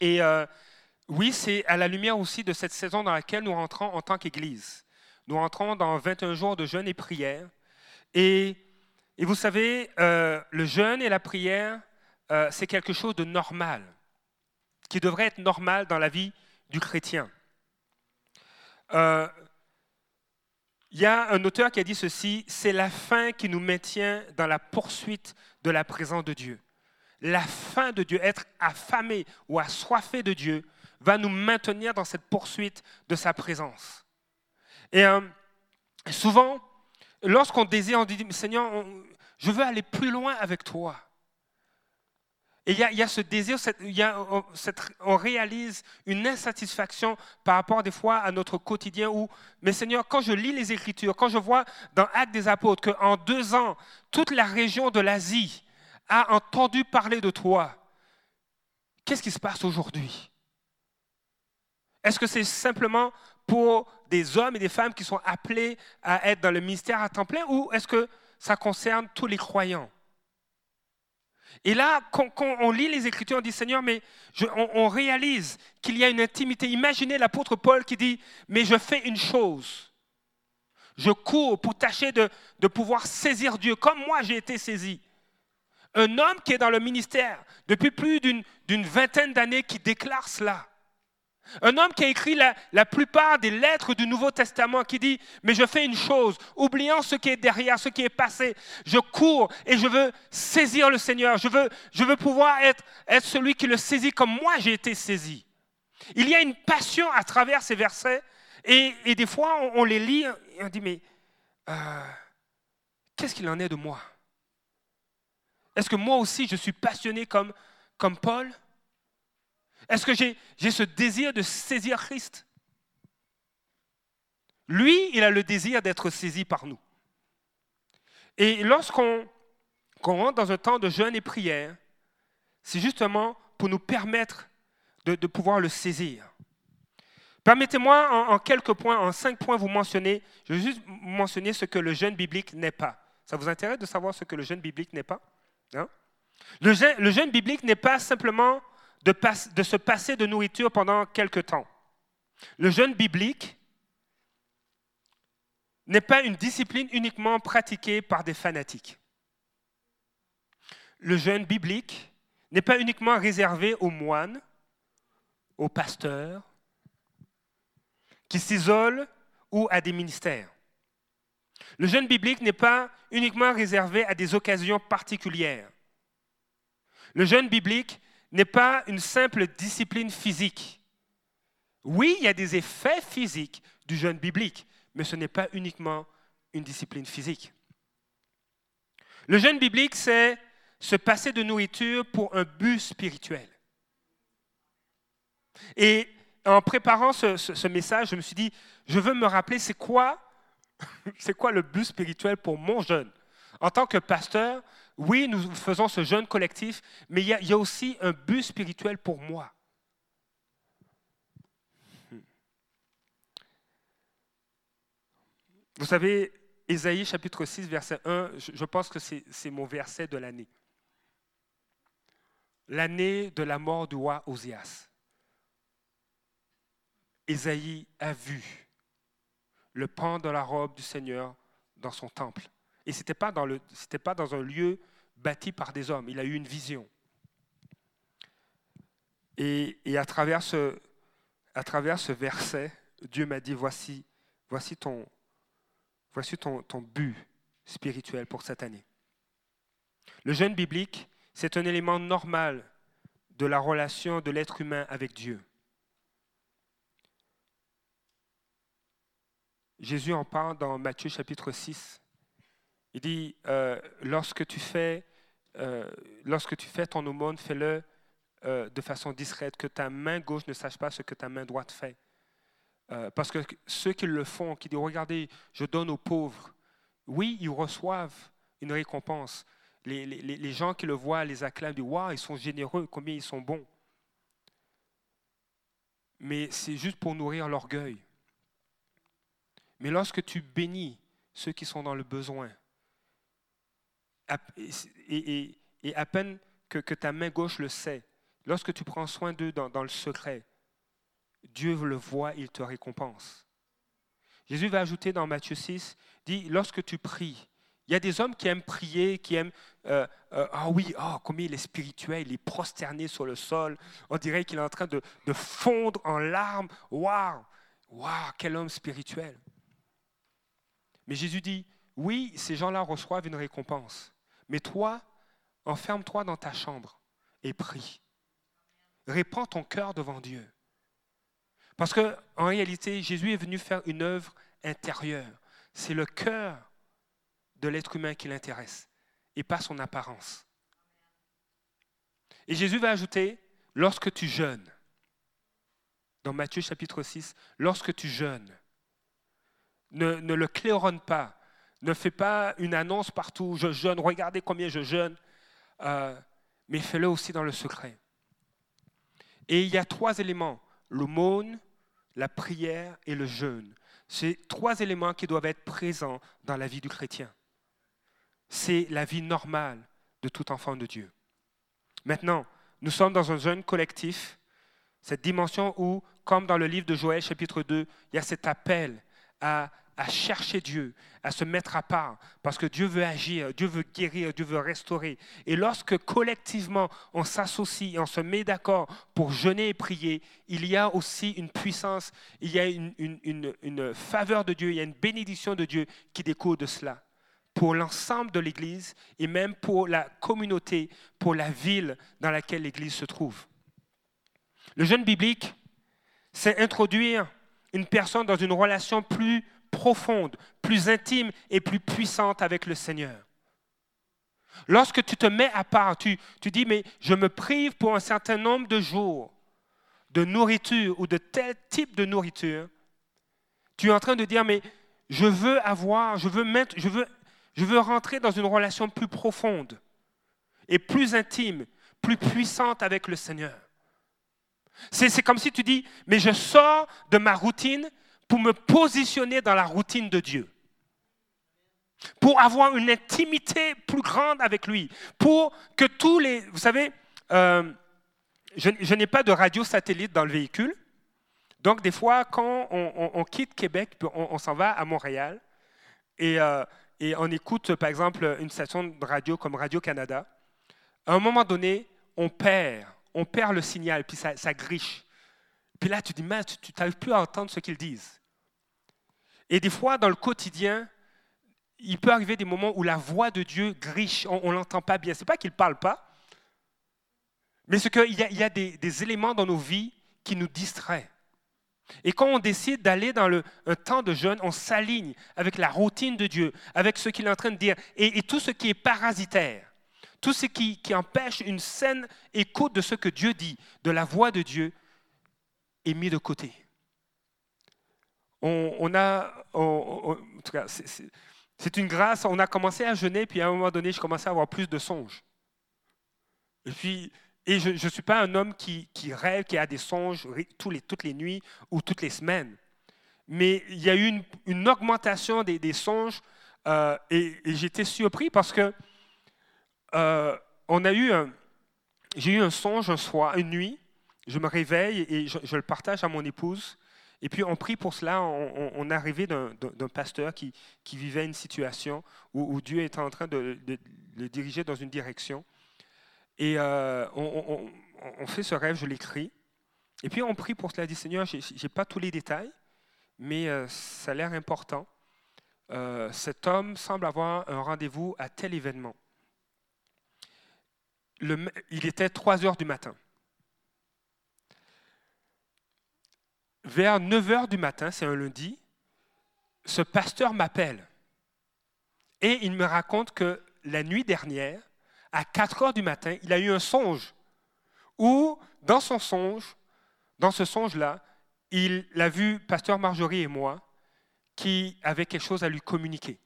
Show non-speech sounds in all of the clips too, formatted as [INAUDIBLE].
Et euh, oui, c'est à la lumière aussi de cette saison dans laquelle nous rentrons en tant qu'Église. Nous rentrons dans 21 jours de jeûne et prière. Et, vous savez, euh, le jeûne et la prière, euh, c'est quelque chose de normal, qui devrait être normal dans la vie du chrétien. Il y a un auteur qui a dit ceci, c'est la faim qui nous maintient dans la poursuite de la présence de Dieu. La faim de Dieu, être affamé ou assoiffé de Dieu, va nous maintenir dans cette poursuite de sa présence. Et euh, souvent, lorsqu'on désire, on dit, Seigneur, je veux aller plus loin avec toi. Et il y, a, ce désir, on, réalise une insatisfaction par rapport des fois à notre quotidien où, mais Seigneur, quand je lis les Écritures, quand je vois dans Actes des Apôtres qu'en deux ans, toute la région de l'Asie a entendu parler de toi, qu'est-ce qui se passe aujourd'hui? Est-ce que c'est simplement pour des hommes et des femmes qui sont appelés à être dans le ministère à temps plein ou est-ce que ça concerne tous les croyants? Et là, quand, on lit les Écritures, on dit Seigneur, mais on, réalise qu'il y a une intimité. Imaginez l'apôtre Paul qui dit Mais je fais une chose. Je cours pour tâcher de, de pouvoir saisir Dieu comme moi j'ai été saisi. Un homme qui est dans le ministère depuis plus d'une vingtaine d'années qui déclare cela. Un homme qui a écrit la, plupart des lettres du Nouveau Testament qui dit, mais je fais une chose, oubliant ce qui est derrière, ce qui est passé, je cours et je veux saisir le Seigneur, je veux, pouvoir être, être celui qui le saisit comme moi j'ai été saisi. Il y a une passion à travers ces versets et, des fois on, les lit et on dit, mais euh, qu'est-ce qu'il en est de moi? Est-ce que moi aussi je suis passionné comme, Paul? Est-ce que j'ai ce désir de saisir Christ? Lui, il a le désir d'être saisi par nous. Et lorsqu'on rentre dans un temps de jeûne et prière, c'est justement pour nous permettre de, pouvoir le saisir. Permettez-moi en, en, quelques points, en cinq points, vous mentionner, je vais juste mentionner ce que le jeûne biblique n'est pas. Ça vous intéresse de savoir ce que le jeûne biblique n'est pas? Hein? le, jeûne, le jeûne biblique n'est pas simplement de, se passer de nourriture pendant quelque temps. Le jeûne biblique n'est pas une discipline uniquement pratiquée par des fanatiques. Le jeûne biblique n'est pas uniquement réservé aux moines, aux pasteurs, qui s'isolent ou à des ministères. Le jeûne biblique n'est pas uniquement réservé à des occasions particulières. Le jeûne biblique n'est pas une simple discipline physique. Oui, il y a des effets physiques du jeûne biblique, mais ce n'est pas uniquement une discipline physique. Le jeûne biblique, c'est se passer de nourriture pour un but spirituel. Et en préparant ce, message, je me suis dit, je veux me rappeler, c'est quoi, [LAUGHS] c'est quoi le but spirituel pour mon jeûne? En tant que pasteur, oui, nous faisons ce jeûne collectif, mais il y, a, aussi un but spirituel pour moi. Vous savez, Ésaïe chapitre 6, verset 1, je pense que c'est mon verset de l'année. L'année de la mort du roi Osias. Ésaïe a vu le pan de la robe du Seigneur dans son temple. Et ce n'était pas, dans un lieu bâti par des hommes. Il a eu une vision. Et, à travers ce, verset, Dieu m'a dit, voici, voici, ton but spirituel pour cette année. Le jeûne biblique, c'est un élément normal de la relation de l'être humain avec Dieu. Jésus en parle dans Matthieu chapitre 6. Il dit, euh, lorsque, tu fais, euh, lorsque tu fais ton aumône, fais-le euh, de façon discrète, que ta main gauche ne sache pas ce que ta main droite fait. parce que ceux qui le font, qui disent, regardez, je donne aux pauvres, oui, ils reçoivent une récompense. Les, les, les gens qui le voient les acclament, disent, waouh, ils sont généreux, combien ils sont bons. Mais c'est juste pour nourrir l'orgueil. Mais lorsque tu bénis ceux qui sont dans le besoin, et, à peine que, ta main gauche le sait, lorsque tu prends soin d'eux dans, le secret, Dieu le voit, il te récompense. Jésus va ajouter dans Matthieu 6, dit, lorsque tu pries, il y a des hommes qui aiment prier, qui aiment, euh, euh, ah oui, oh, combien il est spirituel, il est prosterné sur le sol, on dirait qu'il est en train de, de fondre en larmes. Waouh, waouh, quel homme spirituel. Mais Jésus dit, oui, ces gens-là reçoivent une récompense, mais toi, enferme-toi dans ta chambre et prie. Répands ton cœur devant Dieu. Parce qu'en réalité, Jésus est venu faire une œuvre intérieure. C'est le cœur de l'être humain qui l'intéresse et pas son apparence. Et Jésus va ajouter, lorsque tu jeûnes, dans Matthieu chapitre 6, lorsque tu jeûnes, ne, le claironne pas, ne fais pas une annonce partout, je jeûne, regardez combien je jeûne, euh, mais fais-le aussi dans le secret. Et il y a trois éléments, l'aumône, la prière et le jeûne. C'est trois éléments qui doivent être présents dans la vie du chrétien. C'est la vie normale de tout enfant de Dieu. Maintenant, nous sommes dans un jeûne collectif, cette dimension où, comme dans le livre de Joël chapitre 2, il y a cet appel à chercher Dieu, à se mettre à part, parce que Dieu veut agir, Dieu veut guérir, Dieu veut restaurer. Et lorsque collectivement on s'associe et on se met d'accord pour jeûner et prier, il y a aussi une puissance, il y a une faveur de Dieu, il y a une bénédiction de Dieu qui découle de cela pour l'ensemble de l'Église et même pour la communauté, pour la ville dans laquelle l'Église se trouve. Le jeûne biblique, c'est introduire une personne dans une relation plus profonde, plus intime et plus puissante avec le Seigneur. Lorsque tu te mets à part, tu, dis, mais je me prive pour un certain nombre de jours de nourriture ou de tel type de nourriture, tu es en train de dire, mais je veux avoir, je veux mettre, je veux rentrer dans une relation plus profonde et plus intime, plus puissante avec le Seigneur. C'est comme si tu dis, mais je sors de ma routine pour me positionner dans la routine de Dieu, pour avoir une intimité plus grande avec lui, pour que tous les... Vous savez, euh, je, n'ai pas de radio satellite dans le véhicule, donc des fois, quand on, quitte Québec, on, s'en va à Montréal, et, euh, et on écoute, par exemple, une station de radio comme Radio-Canada, à un moment donné, on perd, on perd le signal, puis ça, griche. Puis là, tu dis, mais tu n'arrives plus à entendre ce qu'ils disent. Et des fois, dans le quotidien, il peut arriver des moments où la voix de Dieu griche, on ne l'entend pas bien. Ce n'est pas qu'il ne parle pas, mais c'est qu'il y a, il y a des, éléments dans nos vies qui nous distraient. Et quand on décide d'aller dans le, un temps de jeûne, on s'aligne avec la routine de Dieu, avec ce qu'il est en train de dire, et, tout ce qui est parasitaire, tout ce qui, empêche une saine écoute de ce que Dieu dit, de la voix de Dieu, est mis de côté on, a, c'est une grâce, on a commencé à jeûner, puis à un moment donné, je commençais à avoir plus de songes. Et puis, et je ne suis pas un homme qui, rêve, qui a des songes toutes les nuits ou toutes les semaines. Mais il y a eu une, augmentation des, songes euh, et, j'étais surpris parce que euh, on a eu j'ai eu un songe un soir, une nuit. Je me réveille et je le partage à mon épouse. Et puis on prie pour cela, on, est arrivé d'un pasteur qui, vivait une situation où, Dieu était en train de, le diriger dans une direction. Et euh, on, fait ce rêve, je l'écris. Et puis on prie pour cela, dit Seigneur, je n'ai pas tous les détails, mais euh, ça a l'air important. Cet homme semble avoir un rendez-vous à tel événement. Il était 3 heures du matin. vers 9 h du matin, c'est un lundi, ce pasteur m'appelle et il me raconte que la nuit dernière, à 4 heures du matin, il a eu un songe où, dans son songe, dans ce songe-là, il a vu pasteur Marjorie et moi qui avaient quelque chose à lui communiquer.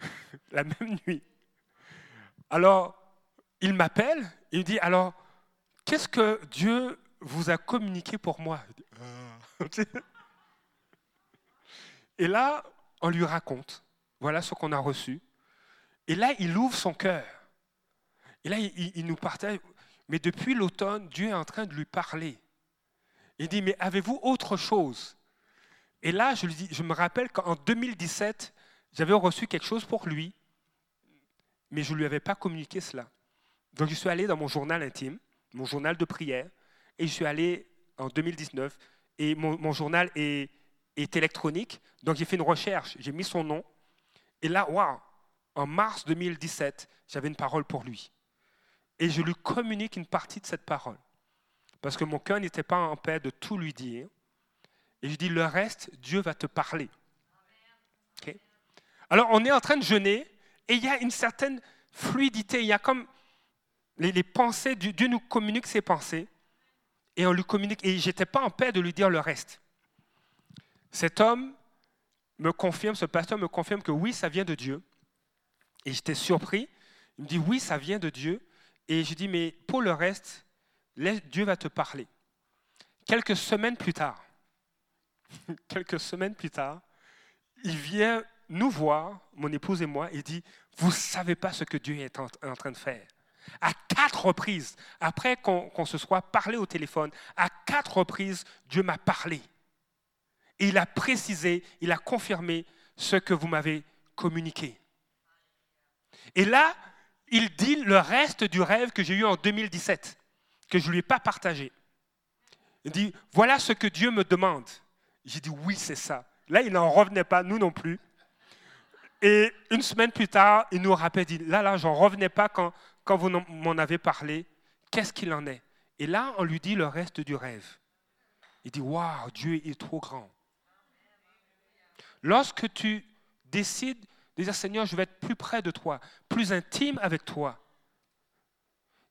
[LAUGHS] la même nuit. Alors, il m'appelle il dit, alors, qu'est-ce que Dieu vous a communiqué pour moi? [LAUGHS] Et là, on lui raconte, voilà ce qu'on a reçu. Et là, il ouvre son cœur. Et là, il, nous partage, mais depuis l'automne, Dieu est en train de lui parler. Il dit, mais avez-vous autre chose? Et là, je, lui dis, je me rappelle qu'en 2017, j'avais reçu quelque chose pour lui, mais je ne lui avais pas communiqué cela. Donc je suis allé dans mon journal intime, mon journal de prière, et je suis allé en 2019, et mon, journal est, électronique, donc j'ai fait une recherche, j'ai mis son nom, et là, waouh, en mars 2017, j'avais une parole pour lui. Et je lui communique une partie de cette parole, parce que mon cœur n'était pas en paix de tout lui dire. Et je dis, le reste, Dieu va te parler. Alors, on est en train de jeûner, et il y a une certaine fluidité, il y a comme les, pensées, Dieu nous communique ses pensées, et on lui communique, et j'étais pas en paix de lui dire le reste. Cet homme me confirme, ce pasteur me confirme que oui, ça vient de Dieu. Et j'étais surpris. Il me dit oui, ça vient de Dieu. Et je dis mais pour le reste, Dieu va te parler. Quelques semaines plus tard, [LAUGHS] quelques semaines plus tard, il vient nous voir, mon épouse et moi, et dit, vous ne savez pas ce que Dieu est en, train de faire. À quatre reprises, après qu'on se soit parlé au téléphone, à quatre reprises, Dieu m'a parlé. Et il a précisé, il a confirmé ce que vous m'avez communiqué. Et là, il dit le reste du rêve que j'ai eu en 2017, que je ne lui ai pas partagé. Il dit, voilà ce que Dieu me demande. J'ai dit, oui, c'est ça. Là, il n'en revenait pas, nous non plus. Et une semaine plus tard, il nous rappelle, dit, là, là, j'en revenais pas quand, vous m'en avez parlé. Qu'est-ce qu'il en est? Et là, on lui dit le reste du rêve. Il dit, waouh, Dieu est trop grand. Lorsque tu décides de dire, Seigneur, je vais être plus près de toi, plus intime avec toi,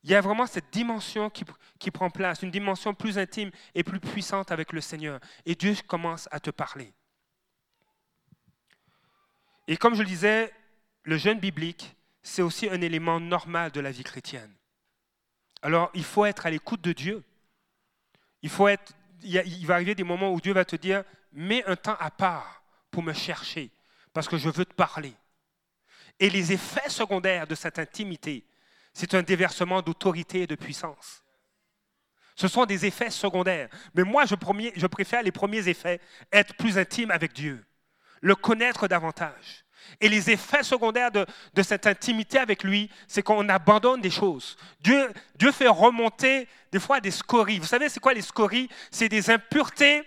il y a vraiment cette dimension qui, qui, prend place, une dimension plus intime et plus puissante avec le Seigneur. Et Dieu commence à te parler. Et comme je le disais, le jeûne biblique, c'est aussi un élément normal de la vie chrétienne. Alors, il faut être à l'écoute de Dieu. Il, faut être, il va arriver des moments où Dieu va te dire, mets un temps à part pour me chercher, parce que je veux te parler. Et les effets secondaires de cette intimité, c'est un déversement d'autorité et de puissance. Ce sont des effets secondaires. Mais moi, je, je préfère les premiers effets, être plus intime avec Dieu le connaître davantage. Et les effets secondaires de, cette intimité avec lui, c'est qu'on abandonne des choses. Dieu, Dieu fait remonter des fois des scories. Vous savez, c'est quoi les scories? C'est des impuretés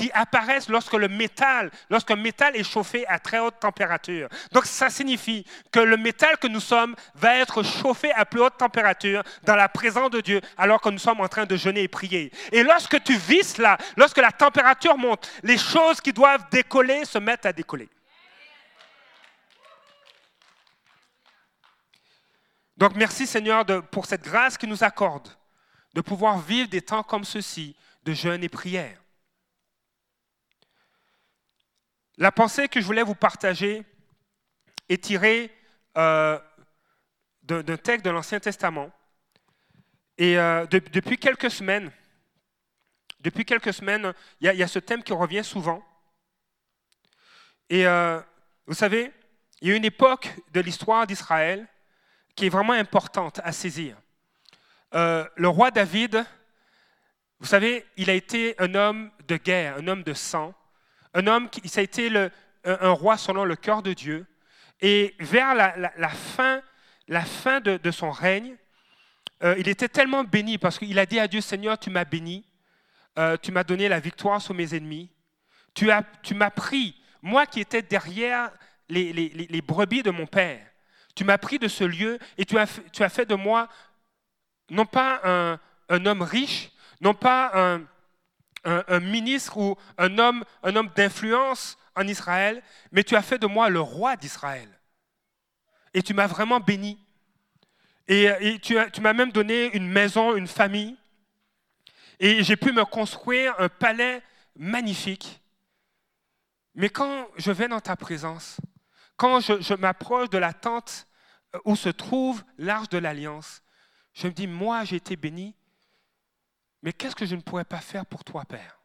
qui apparaissent lorsque le métal, lorsqu'un métal est chauffé à très haute température. Donc ça signifie que le métal que nous sommes va être chauffé à plus haute température dans la présence de Dieu alors que nous sommes en train de jeûner et prier. Et lorsque tu vis cela, lorsque la température monte, les choses qui doivent décoller se mettent à décoller. Donc merci Seigneur pour cette grâce qu'il nous accorde de pouvoir vivre des temps comme ceux-ci de jeûne et prière. La pensée que je voulais vous partager est tirée euh, d'un texte de l'Ancien Testament. Et euh, depuis quelques semaines, il y, a ce thème qui revient souvent. Et euh, vous savez, il y a une époque de l'histoire d'Israël qui est vraiment importante à saisir. le roi David, vous savez, il a été un homme de guerre, un homme de sang. Un homme qui ça a été un, roi selon le cœur de Dieu. Et vers la, fin, la de, son règne, euh, il était tellement béni parce qu'il a dit à Dieu, Seigneur, tu m'as béni, euh, tu m'as donné la victoire sur mes ennemis, tu, as, tu m'as pris, moi qui étais derrière les, brebis de mon père, tu m'as pris de ce lieu et tu as, fait de moi non pas un homme riche, non pas un, un, ministre ou un homme, un homme d'influence en Israël, mais tu as fait de moi le roi d'Israël. Et tu m'as vraiment béni. Et, tu, m'as même donné une maison, une famille. Et j'ai pu me construire un palais magnifique. Mais quand je vais dans ta présence, quand je, je m'approche de la tente où se trouve l'arche de l'alliance, je me dis, moi j'ai été béni, mais qu'est-ce que je ne pourrais pas faire pour toi, Père?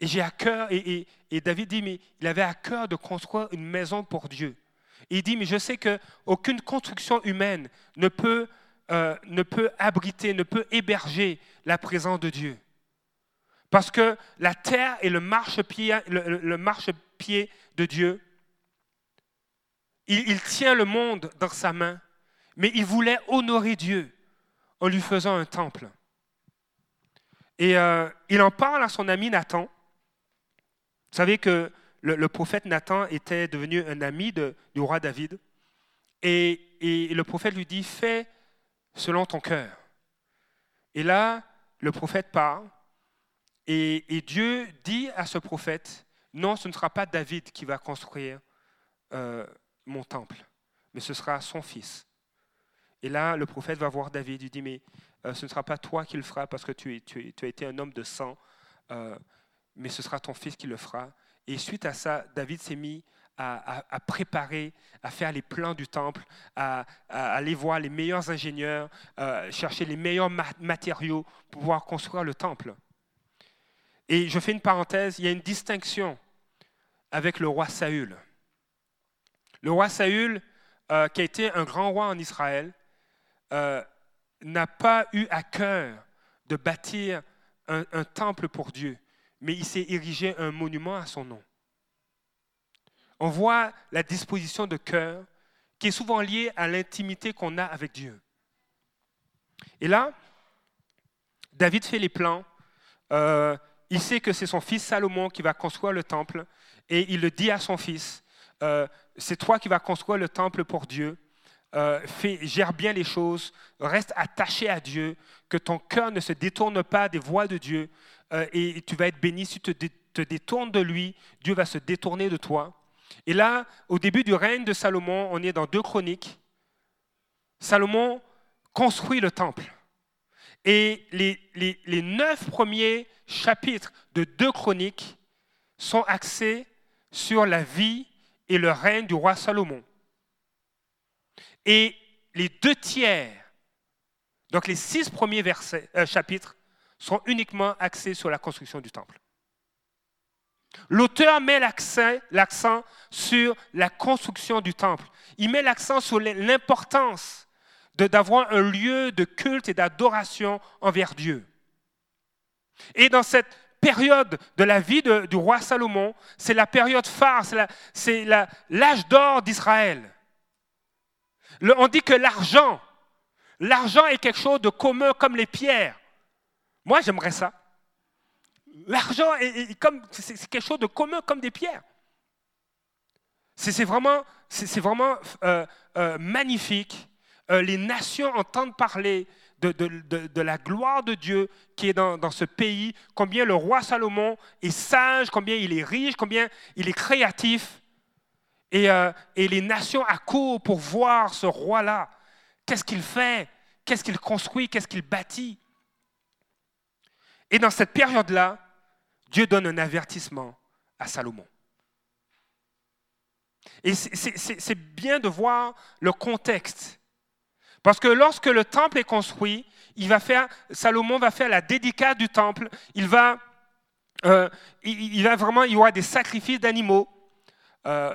Et j'ai à cœur, et, David dit, mais il avait à cœur de construire une maison pour Dieu. il dit, mais je sais qu'aucune construction humaine ne peut, euh, ne peut abriter, ne peut héberger la présence de Dieu. Parce que la terre est le marchepied, le, marchepied de Dieu. Il, tient le monde dans sa main, mais il voulait honorer Dieu en lui faisant un temple. Et euh, il en parle à son ami Nathan. Vous savez que le, prophète Nathan était devenu un ami du roi David. Et, le prophète lui dit, fais selon ton cœur. Et là, le prophète parle. Et, Dieu dit à ce prophète, non, ce ne sera pas David qui va construire euh, mon temple, mais ce sera son fils. Et là, le prophète va voir David, il dit, mais euh, ce ne sera pas toi qui le feras parce que tu, as été un homme de sang, euh, mais ce sera ton fils qui le fera. Et suite à ça, David s'est mis à, préparer, à faire les plans du temple, à, aller voir les meilleurs ingénieurs, euh, chercher les meilleurs matériaux pour pouvoir construire le temple. Et je fais une parenthèse, il y a une distinction avec le roi Saül. Le roi Saül, qui a été un grand roi en Israël, n'a pas eu à cœur de bâtir un temple pour Dieu mais il s'est érigé un monument à son nom. On voit la disposition de cœur qui est souvent liée à l'intimité qu'on a avec Dieu. Et là, David fait les plans. Euh, il sait que c'est son fils Salomon qui va construire le temple. Et il le dit à son fils, euh, c'est toi qui vas construire le temple pour Dieu. Euh, gère bien les choses, reste attaché à Dieu, que ton cœur ne se détourne pas des voies de Dieu, euh, et tu vas être béni. Si tu te, détournes de lui, Dieu va se détourner de toi. Et là, au début du règne de Salomon, on est dans deux chroniques. Salomon construit le temple. Et les, les, neuf premiers chapitres de deux chroniques sont axés sur la vie et le règne du roi Salomon. Et les deux tiers, donc les six premiers euh, chapitres, sont uniquement axés sur la construction du temple. L'auteur met l'accent sur la construction du temple. Il met l'accent sur l'importance d'avoir un lieu de culte et d'adoration envers Dieu. Et dans cette période de la vie du roi Salomon, c'est la période phare, c'est l'âge d'or d'Israël. On dit que l'argent, l'argent est quelque chose de commun comme les pierres. Moi, j'aimerais ça. L'argent est, comme c'est quelque chose de commun comme des pierres. C'est vraiment, euh, euh, magnifique. Euh, les nations entendent parler de, la gloire de Dieu qui est dans, ce pays, combien le roi Salomon est sage, combien il est riche, combien il est créatif. Et, et les nations accourent pour voir ce roi-là. Qu'est-ce qu'il fait? Qu'est-ce qu'il construit? Qu'est-ce qu'il bâtit? Et dans cette période-là, Dieu donne un avertissement à Salomon. Et c'est bien de voir le contexte. Parce que lorsque le temple est construit, il va faire, Salomon va faire la dédicace du temple. Il va, euh, il, va vraiment, il y aura des sacrifices d'animaux. Euh,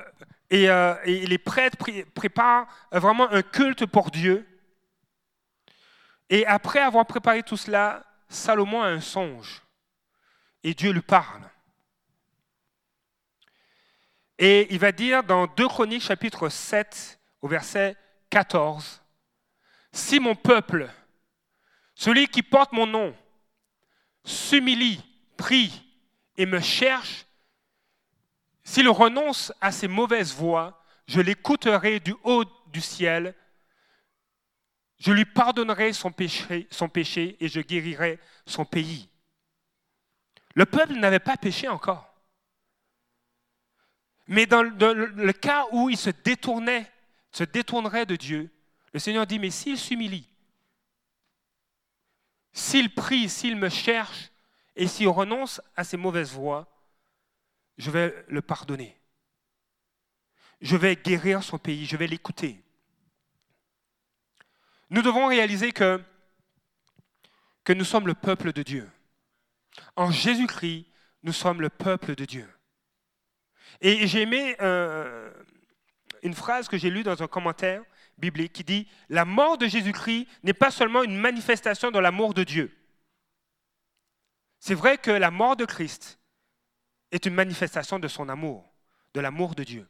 euh, et, les prêtres préparent vraiment un culte pour Dieu. Et après avoir préparé tout cela, Salomon a un songe et Dieu lui parle. Et il va dire dans 2 Chroniques chapitre 7 au verset 14, Si mon peuple, celui qui porte mon nom, s'humilie, prie et me cherche, s'il renonce à ses mauvaises voies, je l'écouterai du haut du ciel je lui pardonnerai son péché, et je guérirai son pays. Le peuple n'avait pas péché encore. Mais dans le, cas où il se détournait, se détournerait de Dieu, le Seigneur dit, mais s'il s'humilie, s'il prie, s'il me cherche, et s'il renonce à ses mauvaises voies, je vais le pardonner. Je vais guérir son pays, je vais l'écouter. Nous devons réaliser que, nous sommes le peuple de Dieu. En Jésus-Christ, nous sommes le peuple de Dieu. Et j'ai aimé euh, une phrase que j'ai lue dans un commentaire biblique qui dit La mort de Jésus-Christ n'est pas seulement une manifestation de l'amour de Dieu. C'est vrai que la mort de Christ est une manifestation de son amour, de l'amour de Dieu.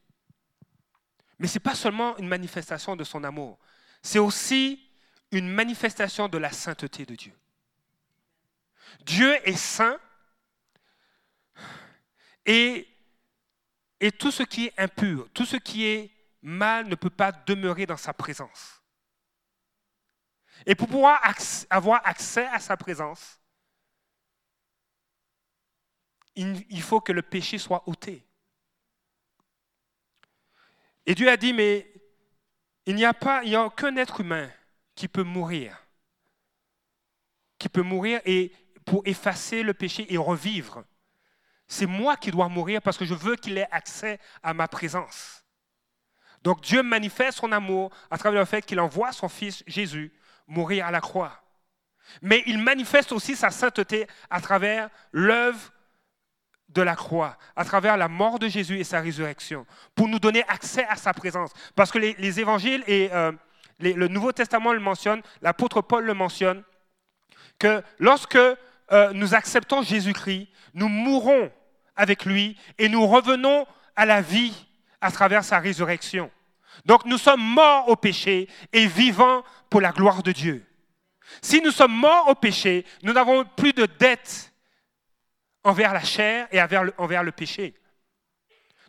Mais ce n'est pas seulement une manifestation de son amour, c'est aussi une manifestation de la sainteté de Dieu. Dieu est saint et, et tout ce qui est impur, tout ce qui est mal ne peut pas demeurer dans sa présence. Et pour pouvoir avoir accès à sa présence, il faut que le péché soit ôté. Et Dieu a dit, mais il n'y a pas, il n'y a aucun être humain qui peut mourir, qui peut mourir et pour effacer le péché et revivre. C'est moi qui dois mourir parce que je veux qu'il ait accès à ma présence. Donc Dieu manifeste son amour à travers le fait qu'il envoie son Fils Jésus mourir à la croix. Mais il manifeste aussi sa sainteté à travers l'œuvre de la croix, à travers la mort de Jésus et sa résurrection, pour nous donner accès à sa présence. Parce que les, évangiles et euh, le Nouveau Testament le mentionnent, l'apôtre Paul le mentionne, que lorsque euh, nous acceptons Jésus-Christ, nous mourrons avec lui et nous revenons à la vie à travers sa résurrection. Donc nous sommes morts au péché et vivants pour la gloire de Dieu. Si nous sommes morts au péché, nous n'avons plus de dette envers la chair et envers le, péché.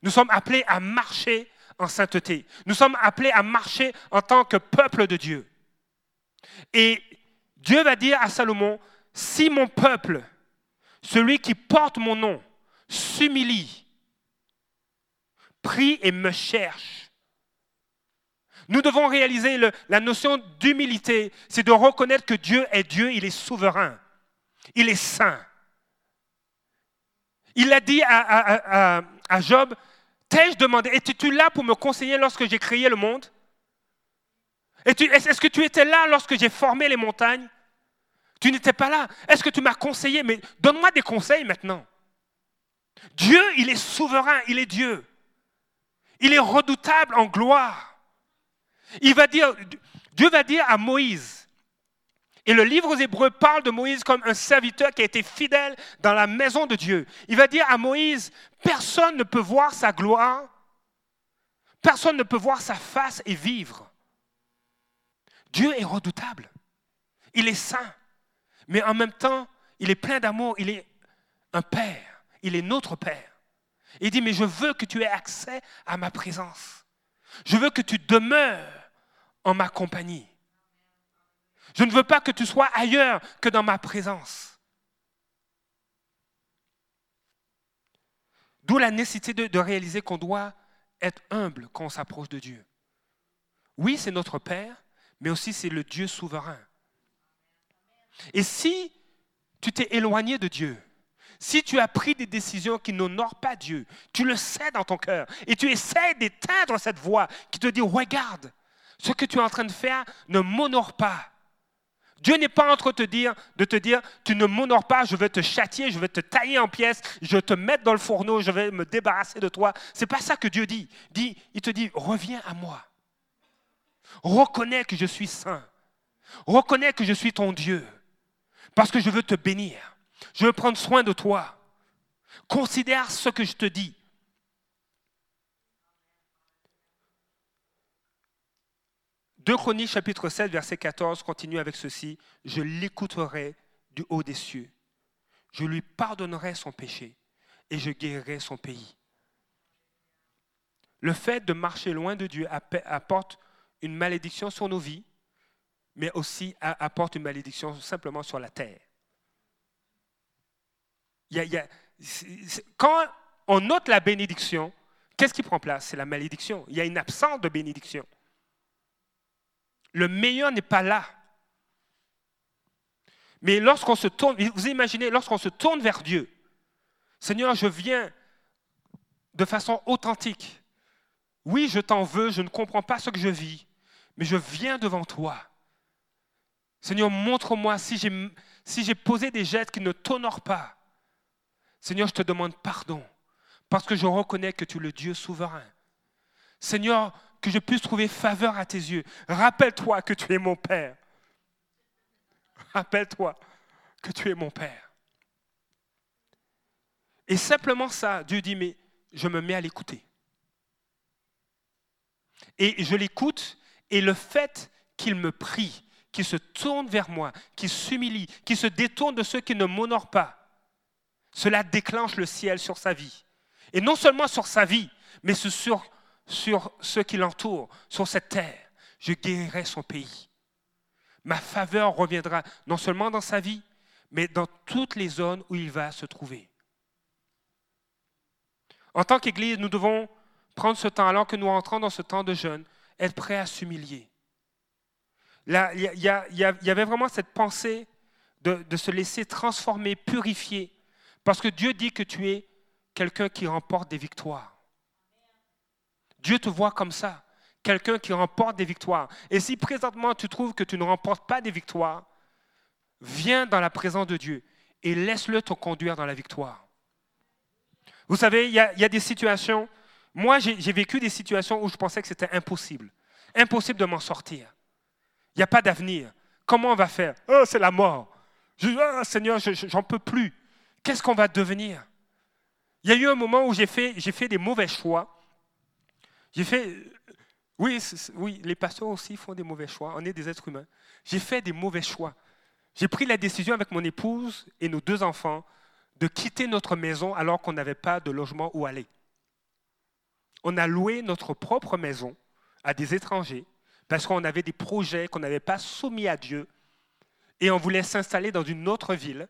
Nous sommes appelés à marcher en sainteté. Nous sommes appelés à marcher en tant que peuple de Dieu. Et Dieu va dire à Salomon, si mon peuple, celui qui porte mon nom, s'humilie, prie et me cherche, nous devons réaliser la notion d'humilité, c'est de reconnaître que Dieu est Dieu, il est souverain, il est saint. Il a dit à, Job, t'ai-je demandé, étais-tu là pour me conseiller lorsque j'ai créé le monde? Est-ce que tu étais là lorsque j'ai formé les montagnes? Tu n'étais pas là. Est-ce que tu m'as conseillé? Mais donne-moi des conseils maintenant. Dieu, il est souverain, il est Dieu. Il est redoutable en gloire. Dieu va dire à Moïse, et le livre aux Hébreux parle de Moïse comme un serviteur qui a été fidèle dans la maison de Dieu. Il va dire à Moïse, personne ne peut voir sa gloire, personne ne peut voir sa face et vivre. Dieu est redoutable, il est saint, mais en même temps, il est plein d'amour, il est un Père, il est notre Père. Il dit, mais je veux que tu aies accès à ma présence. Je veux que tu demeures en ma compagnie. Je ne veux pas que tu sois ailleurs que dans ma présence. D'où la nécessité de, réaliser qu'on doit être humble quand on s'approche de Dieu. Oui, c'est notre Père, mais aussi c'est le Dieu souverain. Et si tu t'es éloigné de Dieu, si tu as pris des décisions qui n'honorent pas Dieu, tu le sais dans ton cœur et tu essaies d'éteindre cette voix qui te dit Regarde, ce que tu es en train de faire ne m'honore pas. Dieu n'est pas en train de te dire, de te dire, tu ne m'honores pas, je vais te châtier, je vais te tailler en pièces, je vais te mettre dans le fourneau, je vais me débarrasser de toi. C'est pas ça que Dieu dit. dit. Il te dit, reviens à moi. Reconnais que je suis saint. Reconnais que je suis ton Dieu. Parce que je veux te bénir. Je veux prendre soin de toi. Considère ce que je te dis. 2 Chroniques chapitre 7 verset 14 continue avec ceci. Je l'écouterai du haut des cieux. Je lui pardonnerai son péché et je guérirai son pays. Le fait de marcher loin de Dieu apporte une malédiction sur nos vies, mais aussi apporte une malédiction simplement sur la terre. quand on note la bénédiction, qu'est-ce qui prend place? C'est la malédiction. Il y a une absence de bénédiction. Le meilleur n'est pas là. Mais lorsqu'on se tourne, vous imaginez, lorsqu'on se tourne vers Dieu, Seigneur, je viens de façon authentique. Oui, je t'en veux, je ne comprends pas ce que je vis, mais je viens devant toi. Seigneur, montre-moi si j'ai posé des gestes qui ne t'honorent pas. Seigneur, je te demande pardon, parce que je reconnais que tu es le Dieu souverain. Seigneur, que je puisse trouver faveur à tes yeux. Rappelle-toi que tu es mon Père. Rappelle-toi que tu es mon Père. Et simplement ça, Dieu dit, mais je me mets à l'écouter. Et je l'écoute, et le fait qu'il me prie, qu'il se tourne vers moi, qu'il s'humilie, qu'il se détourne de ceux qui ne m'honorent pas, cela déclenche le ciel sur sa vie. Et non seulement sur sa vie, mais sur, sur ceux qui l'entourent, sur cette terre. Je guérirai son pays. Ma faveur reviendra non seulement dans sa vie, mais dans toutes les zones où il va se trouver. En tant qu'Église, nous devons prendre ce temps, alors que nous entrons dans ce temps de jeûne, être prêts à s'humilier. Il y, avait vraiment cette pensée de se laisser transformer, purifier, parce que Dieu dit que tu es quelqu'un qui remporte des victoires. Dieu te voit comme ça, quelqu'un qui remporte des victoires. Et si présentement tu trouves que tu ne remportes pas des victoires, viens dans la présence de Dieu et laisse-le te conduire dans la victoire. Vous savez, il y, a des situations, moi j'ai vécu des situations où je pensais que c'était impossible. Impossible de m'en sortir. Il n'y a pas d'avenir. Comment on va faire? Oh, c'est la mort. Je, oh, Seigneur, j'en peux plus. Qu'est-ce qu'on va devenir? Il y a eu un moment où j'ai fait, fait des mauvais choix. J'ai fait. Oui, oui, les pasteurs aussi font des mauvais choix. On est des êtres humains. J'ai fait des mauvais choix. J'ai pris la décision avec mon épouse et nos deux enfants de quitter notre maison alors qu'on n'avait pas de logement où aller. On a loué notre propre maison à des étrangers parce qu'on avait des projets qu'on n'avait pas soumis à Dieu et on voulait s'installer dans une autre ville.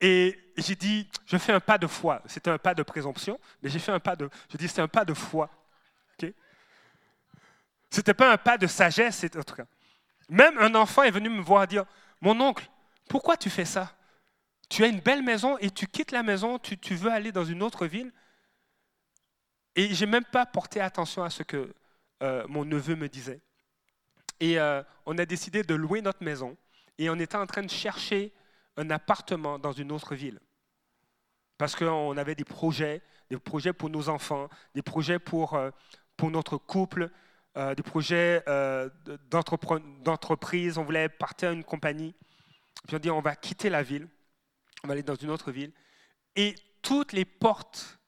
Et j'ai dit, je fais un pas de foi. C'était un pas de présomption, mais j'ai fait un pas de. Je dis, c'est un pas de foi. Ce C'était pas un pas de sagesse, en tout cas. Même un enfant est venu me voir dire, mon oncle, pourquoi tu fais ça? Tu as une belle maison et tu quittes la maison, tu, tu veux aller dans une autre ville. Et j'ai même pas porté attention à ce que euh, mon neveu me disait. Et euh, on a décidé de louer notre maison et on était en train de chercher un appartement dans une autre ville. Parce qu'on avait des projets, des projets pour nos enfants, des projets pour, euh, pour notre couple, des projets d'entreprise. On voulait partir à une compagnie. Puis on dit on va quitter la ville, on va aller dans une autre ville. Et toutes les portes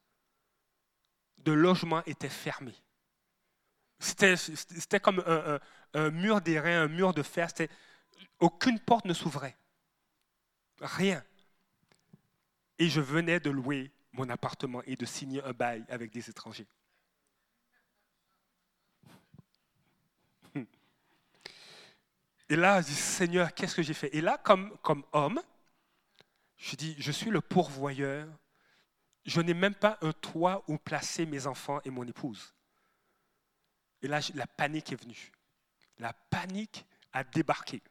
de logement étaient fermées. C'était comme un, mur d'airain, un mur de fer. Aucune porte ne s'ouvrait. Rien. Et je venais de louer mon appartement et de signer un bail avec des étrangers. Et là, je dis, Seigneur, qu'est-ce que j'ai fait? Et là, comme, homme, je dis, je suis le pourvoyeur. Je n'ai même pas un toit où placer mes enfants et mon épouse. Et là, la panique est venue. La panique a débarqué.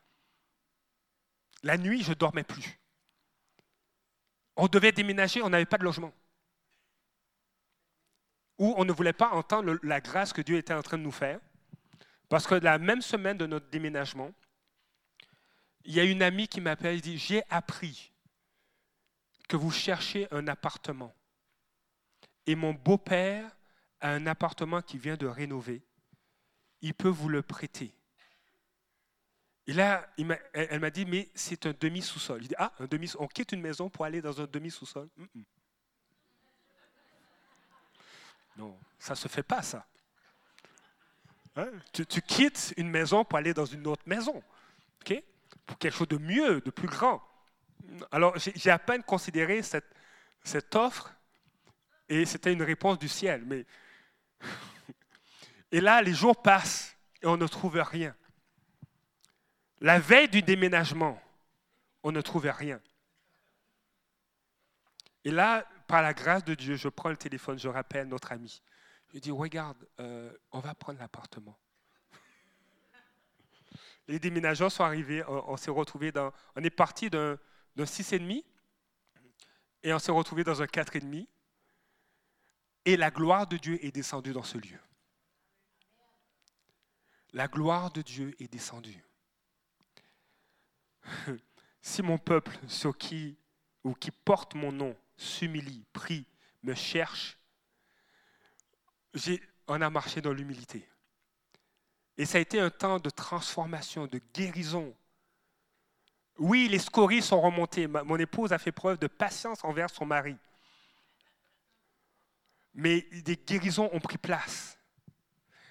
La nuit, je ne dormais plus. On devait déménager, on n'avait pas de logement. Ou on ne voulait pas entendre la grâce que Dieu était en train de nous faire. Parce que la même semaine de notre déménagement, il y a une amie qui m'appelle et dit, j'ai appris que vous cherchez un appartement. Et mon beau-père a un appartement qui vient de rénover il peut vous le prêter. Et là, elle m'a dit, mais c'est un demi-sous-sol. Il dit, ah, un demi on quitte une maison pour aller dans un demi-sous-sol. Non, ça ne se fait pas, ça. Hein? Tu, quittes une maison pour aller dans une autre maison. ok? Pour quelque chose de mieux, de plus grand. Alors, j'ai à peine considéré cette, cette offre et c'était une réponse du ciel. Mais [LAUGHS] et là, les jours passent et on ne trouve rien. La veille du déménagement, on ne trouvait rien. Et là, par la grâce de Dieu, je prends le téléphone, je rappelle notre ami. Je dis, regarde, euh, on va prendre l'appartement. [LAUGHS] Les déménageurs sont arrivés, on, s'est retrouvé dans, on est parti d'un, d'un 6,5 et on s'est retrouvé dans un 4,5. Et la gloire de Dieu est descendue dans ce lieu la gloire de Dieu est descendue. [LAUGHS] si mon peuple, sur qui ou qui porte mon nom, s'humilie, prie, me cherche, on a marché dans l'humilité. Et ça a été un temps de transformation, de guérison. Oui, les scories sont remontées. Mon épouse a fait preuve de patience envers son mari. Mais des guérisons ont pris place.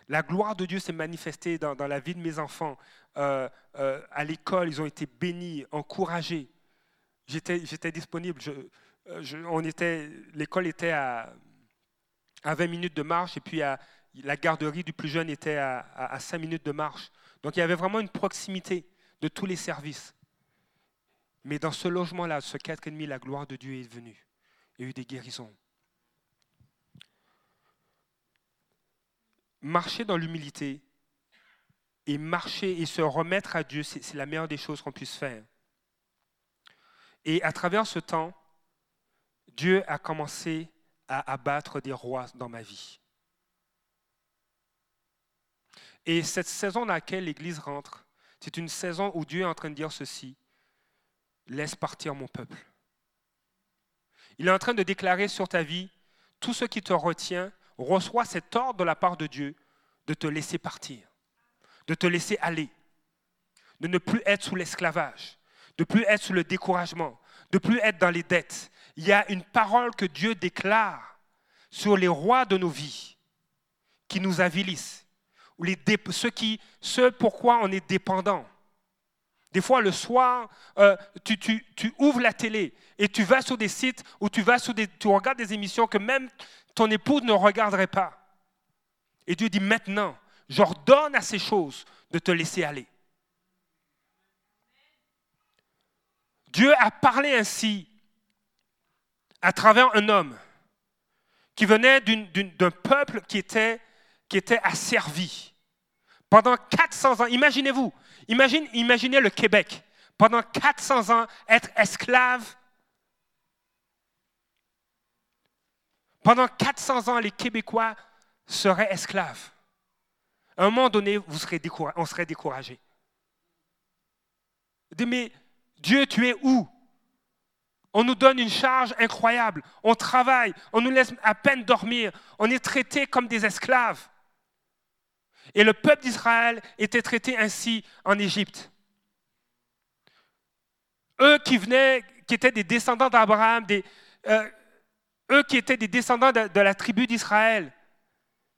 La gloire de Dieu s'est manifestée dans, la vie de mes enfants. Euh, euh, à l'école, ils ont été bénis, encouragés. J'étais disponible. Euh, on était, l'école était à, à 20 minutes de marche et puis à, la garderie du plus jeune était à, à, 5 minutes de marche. Donc il y avait vraiment une proximité de tous les services. Mais dans ce logement-là, ce 4,5, la gloire de Dieu est venue. Il y a eu des guérisons. Marcher dans l'humilité et marcher et se remettre à Dieu, c'est la meilleure des choses qu'on puisse faire. Et à travers ce temps, Dieu a commencé à abattre des rois dans ma vie. Et cette saison dans laquelle l'Église rentre, c'est une saison où Dieu est en train de dire ceci, laisse partir mon peuple. Il est en train de déclarer sur ta vie, tout ce qui te retient reçoit cet ordre de la part de Dieu de te laisser partir, de te laisser aller, de ne plus être sous l'esclavage, de plus être sous le découragement, de plus être dans les dettes. Il y a une parole que Dieu déclare sur les rois de nos vies qui nous avilissent, ou les ceux, qui, ceux pourquoi on est dépendant. Des fois, le soir, euh, tu, ouvres la télé et tu vas sur des sites où tu, vas sur des, tu regardes des émissions que même ton épouse ne regarderait pas. Et Dieu dit maintenant, j'ordonne à ces choses de te laisser aller. Dieu a parlé ainsi à travers un homme qui venait d'un peuple qui était, asservi. Pendant 400 ans, imaginez-vous, imaginez, imaginez le Québec, pendant 400 ans, être esclave. Pendant 400 ans, les Québécois seraient esclaves. À un moment donné, vous on serait découragé. Mais Dieu, tu es où? On nous donne une charge incroyable. On travaille, on nous laisse à peine dormir. On est traité comme des esclaves. Et le peuple d'Israël était traité ainsi en Égypte. Eux qui venaient, qui étaient des descendants d'Abraham, euh, eux qui étaient des descendants de, la tribu d'Israël,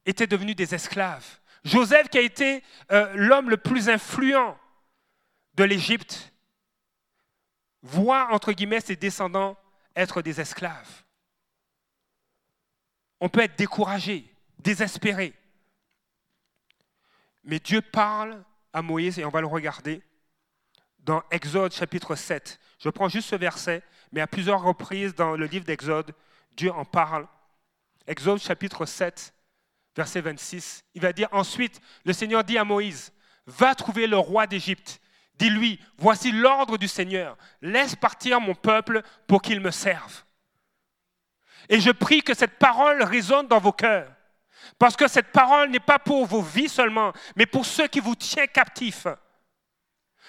étaient devenus des esclaves. Joseph, qui a été euh, l'homme le plus influent de l'Égypte, voit, entre guillemets, ses descendants être des esclaves. On peut être découragé, désespéré. Mais Dieu parle à Moïse, et on va le regarder, dans Exode chapitre 7. Je prends juste ce verset, mais à plusieurs reprises dans le livre d'Exode, Dieu en parle. Exode chapitre 7, verset 26. Il va dire ensuite, le Seigneur dit à Moïse, va trouver le roi d'Égypte Dis-lui, voici l'ordre du Seigneur. Laisse partir mon peuple pour qu'il me serve. Et je prie que cette parole résonne dans vos cœurs. Parce que cette parole n'est pas pour vos vies seulement, mais pour ceux qui vous tiennent captifs.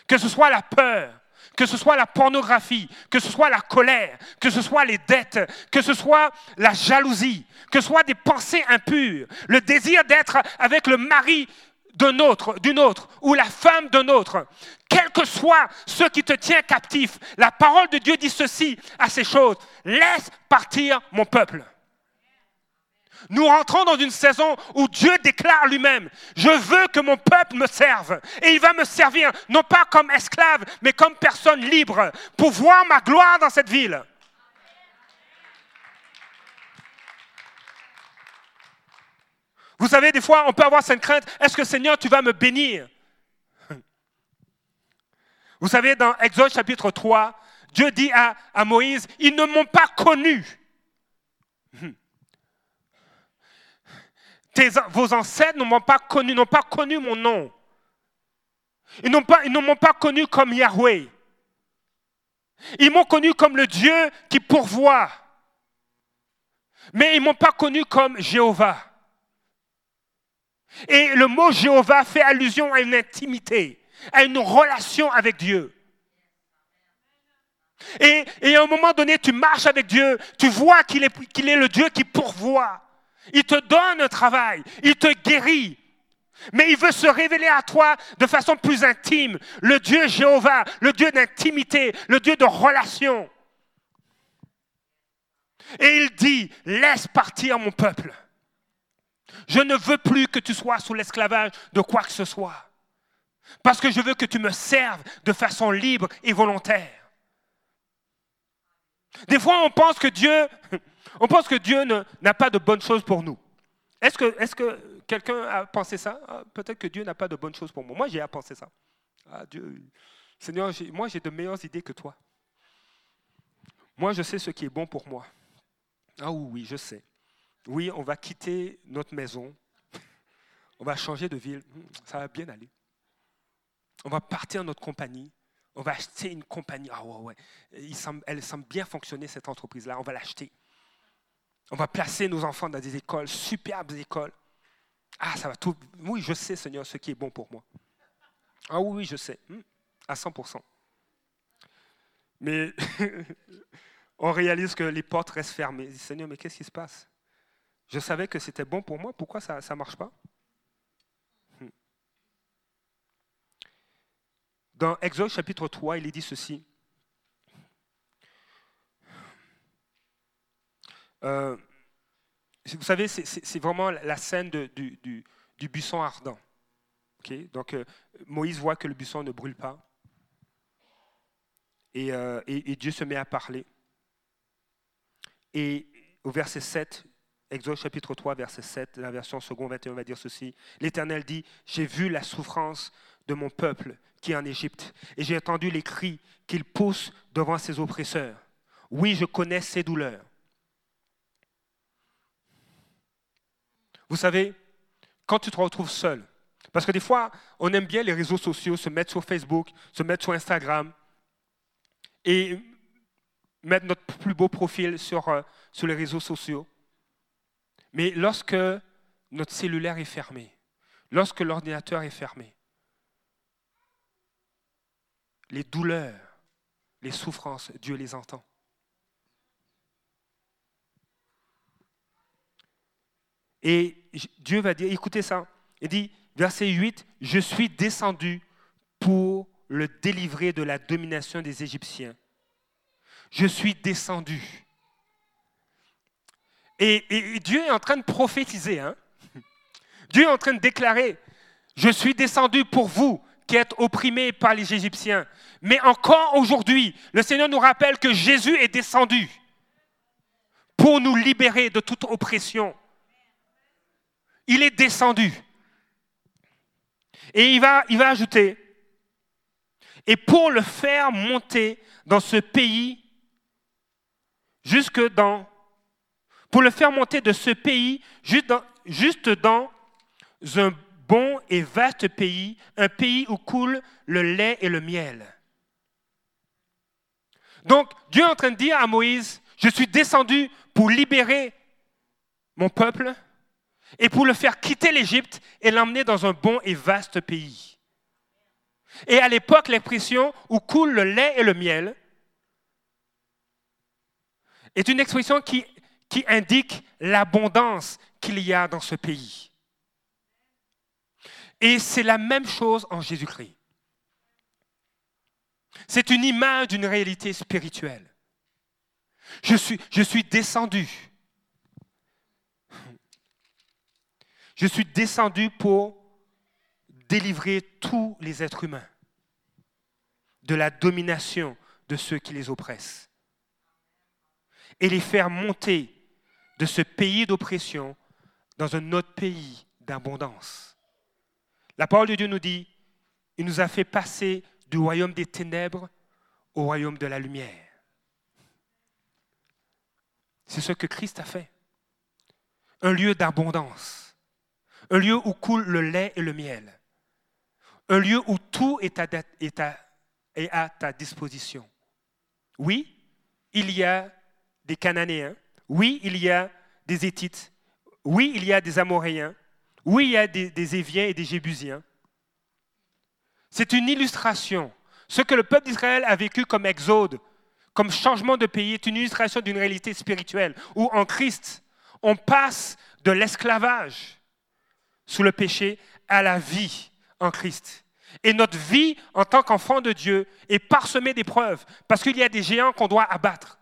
Que ce soit la peur, que ce soit la pornographie, que ce soit la colère, que ce soit les dettes, que ce soit la jalousie, que ce soit des pensées impures, le désir d'être avec le mari d'un autre, d'une autre, ou la femme d'un autre, quel que soit ce qui te tient captif, la parole de Dieu dit ceci à ces choses. Laisse partir mon peuple. Nous rentrons dans une saison où Dieu déclare lui-même, je veux que mon peuple me serve. Et il va me servir, non pas comme esclave, mais comme personne libre, pour voir ma gloire dans cette ville. Vous savez, des fois, on peut avoir cette crainte, est-ce que Seigneur, tu vas me bénir Vous savez, dans Exode chapitre 3, Dieu dit à, Moïse, ils ne m'ont pas connu. Vos ancêtres ne pas connu, n'ont pas connu mon nom. Ils, ne m'ont pas connu comme Yahweh. Ils m'ont connu comme le Dieu qui pourvoit. Mais ils ne m'ont pas connu comme Jéhovah. Et le mot Jéhovah fait allusion à une intimité, à une relation avec Dieu. Et, à un moment donné, tu marches avec Dieu, tu vois qu'il est, qu'il est le Dieu qui pourvoit. Il te donne un travail. Il te guérit. Mais il veut se révéler à toi de façon plus intime. Le Dieu Jéhovah, le Dieu d'intimité, le Dieu de relation. Et il dit, laisse partir mon peuple. Je ne veux plus que tu sois sous l'esclavage de quoi que ce soit. Parce que je veux que tu me serves de façon libre et volontaire. Des fois, on pense que Dieu, on pense que Dieu n'a pas de bonnes choses pour nous. Est-ce que, quelqu'un a pensé ça? Ah, Peut-être que Dieu n'a pas de bonnes choses pour moi. Moi, j'ai à penser ça. Ah, Dieu, Seigneur, moi, j'ai de meilleures idées que toi. Moi, je sais ce qui est bon pour moi. Ah oui, je sais. Oui, on va quitter notre maison. On va changer de ville. Ça va bien aller. On va partir notre compagnie. On va acheter une compagnie. Ah ouais, ouais. elle semble bien fonctionner, cette entreprise-là. On va l'acheter. On va placer nos enfants dans des écoles, superbes écoles. Ah, ça va tout. Oui, je sais, Seigneur, ce qui est bon pour moi. Ah oui, oui, je sais. Hmm, à 100%. Mais [LAUGHS] on réalise que les portes restent fermées. Seigneur, mais qu'est-ce qui se passe? Je savais que c'était bon pour moi. Pourquoi ça ne marche pas? Dans Exode chapitre 3, il est dit ceci. Euh, vous savez, c'est vraiment la scène du, buisson ardent. Donc euh, Moïse voit que le buisson ne brûle pas. Euh, et, et, Dieu se met à parler. Et au verset 7, Exode chapitre 3, verset 7, la version second 21 va dire ceci. L'Éternel dit, j'ai vu la souffrance de mon peuple qui est en Égypte, et j'ai entendu les cris qu'il pousse devant ses oppresseurs. Oui, je connais ses douleurs. Vous savez, quand tu te retrouves seul, parce que des fois, on aime bien les réseaux sociaux, se mettre sur Facebook, se mettre sur Instagram, et mettre notre plus beau profil sur, euh, sur les réseaux sociaux. Mais lorsque notre cellulaire est fermé, lorsque l'ordinateur est fermé, les douleurs, les souffrances, Dieu les entend. Et Dieu va dire, écoutez ça, il dit, verset 8, je suis descendu pour le délivrer de la domination des Égyptiens. Je suis descendu. Et, Dieu est en train de prophétiser. Hein? Dieu est en train de déclarer, je suis descendu pour vous qui êtes opprimés par les Égyptiens. Mais encore aujourd'hui, le Seigneur nous rappelle que Jésus est descendu pour nous libérer de toute oppression. Il est descendu. Et il va, ajouter, et pour le faire monter dans ce pays, jusque dans, pour le faire monter de ce pays, juste dans, juste dans un bon et vaste pays, un pays où coule le lait et le miel. Donc Dieu est en train de dire à Moïse, je suis descendu pour libérer mon peuple et pour le faire quitter l'Égypte et l'emmener dans un bon et vaste pays. Et à l'époque, l'expression où coule le lait et le miel est une expression qui, indique l'abondance qu'il y a dans ce pays. Et c'est la même chose en Jésus-Christ. C'est une image d'une réalité spirituelle. Je suis descendu. Je suis descendu pour délivrer tous les êtres humains de la domination de ceux qui les oppressent et les faire monter de ce pays d'oppression dans un autre pays d'abondance. La parole de Dieu nous dit, il nous a fait passer du royaume des ténèbres au royaume de la lumière. C'est ce que Christ a fait. Un lieu d'abondance. Un lieu où coule le lait et le miel. Un lieu où tout est à, ta disposition. Oui, il y a des Cananéens. Oui, il y a des Hétites. Oui, il y a des Amoréens. Oui, il y a des, Éviens et des Jébusiens. C'est une illustration. Ce que le peuple d'Israël a vécu comme exode, comme changement de pays, est une illustration d'une réalité spirituelle où en Christ, On passe de l'esclavage sous le péché à la vie en Christ. Et notre vie en tant qu'enfant de Dieu est parsemée d'épreuves parce qu'il y a des géants qu'on doit abattre.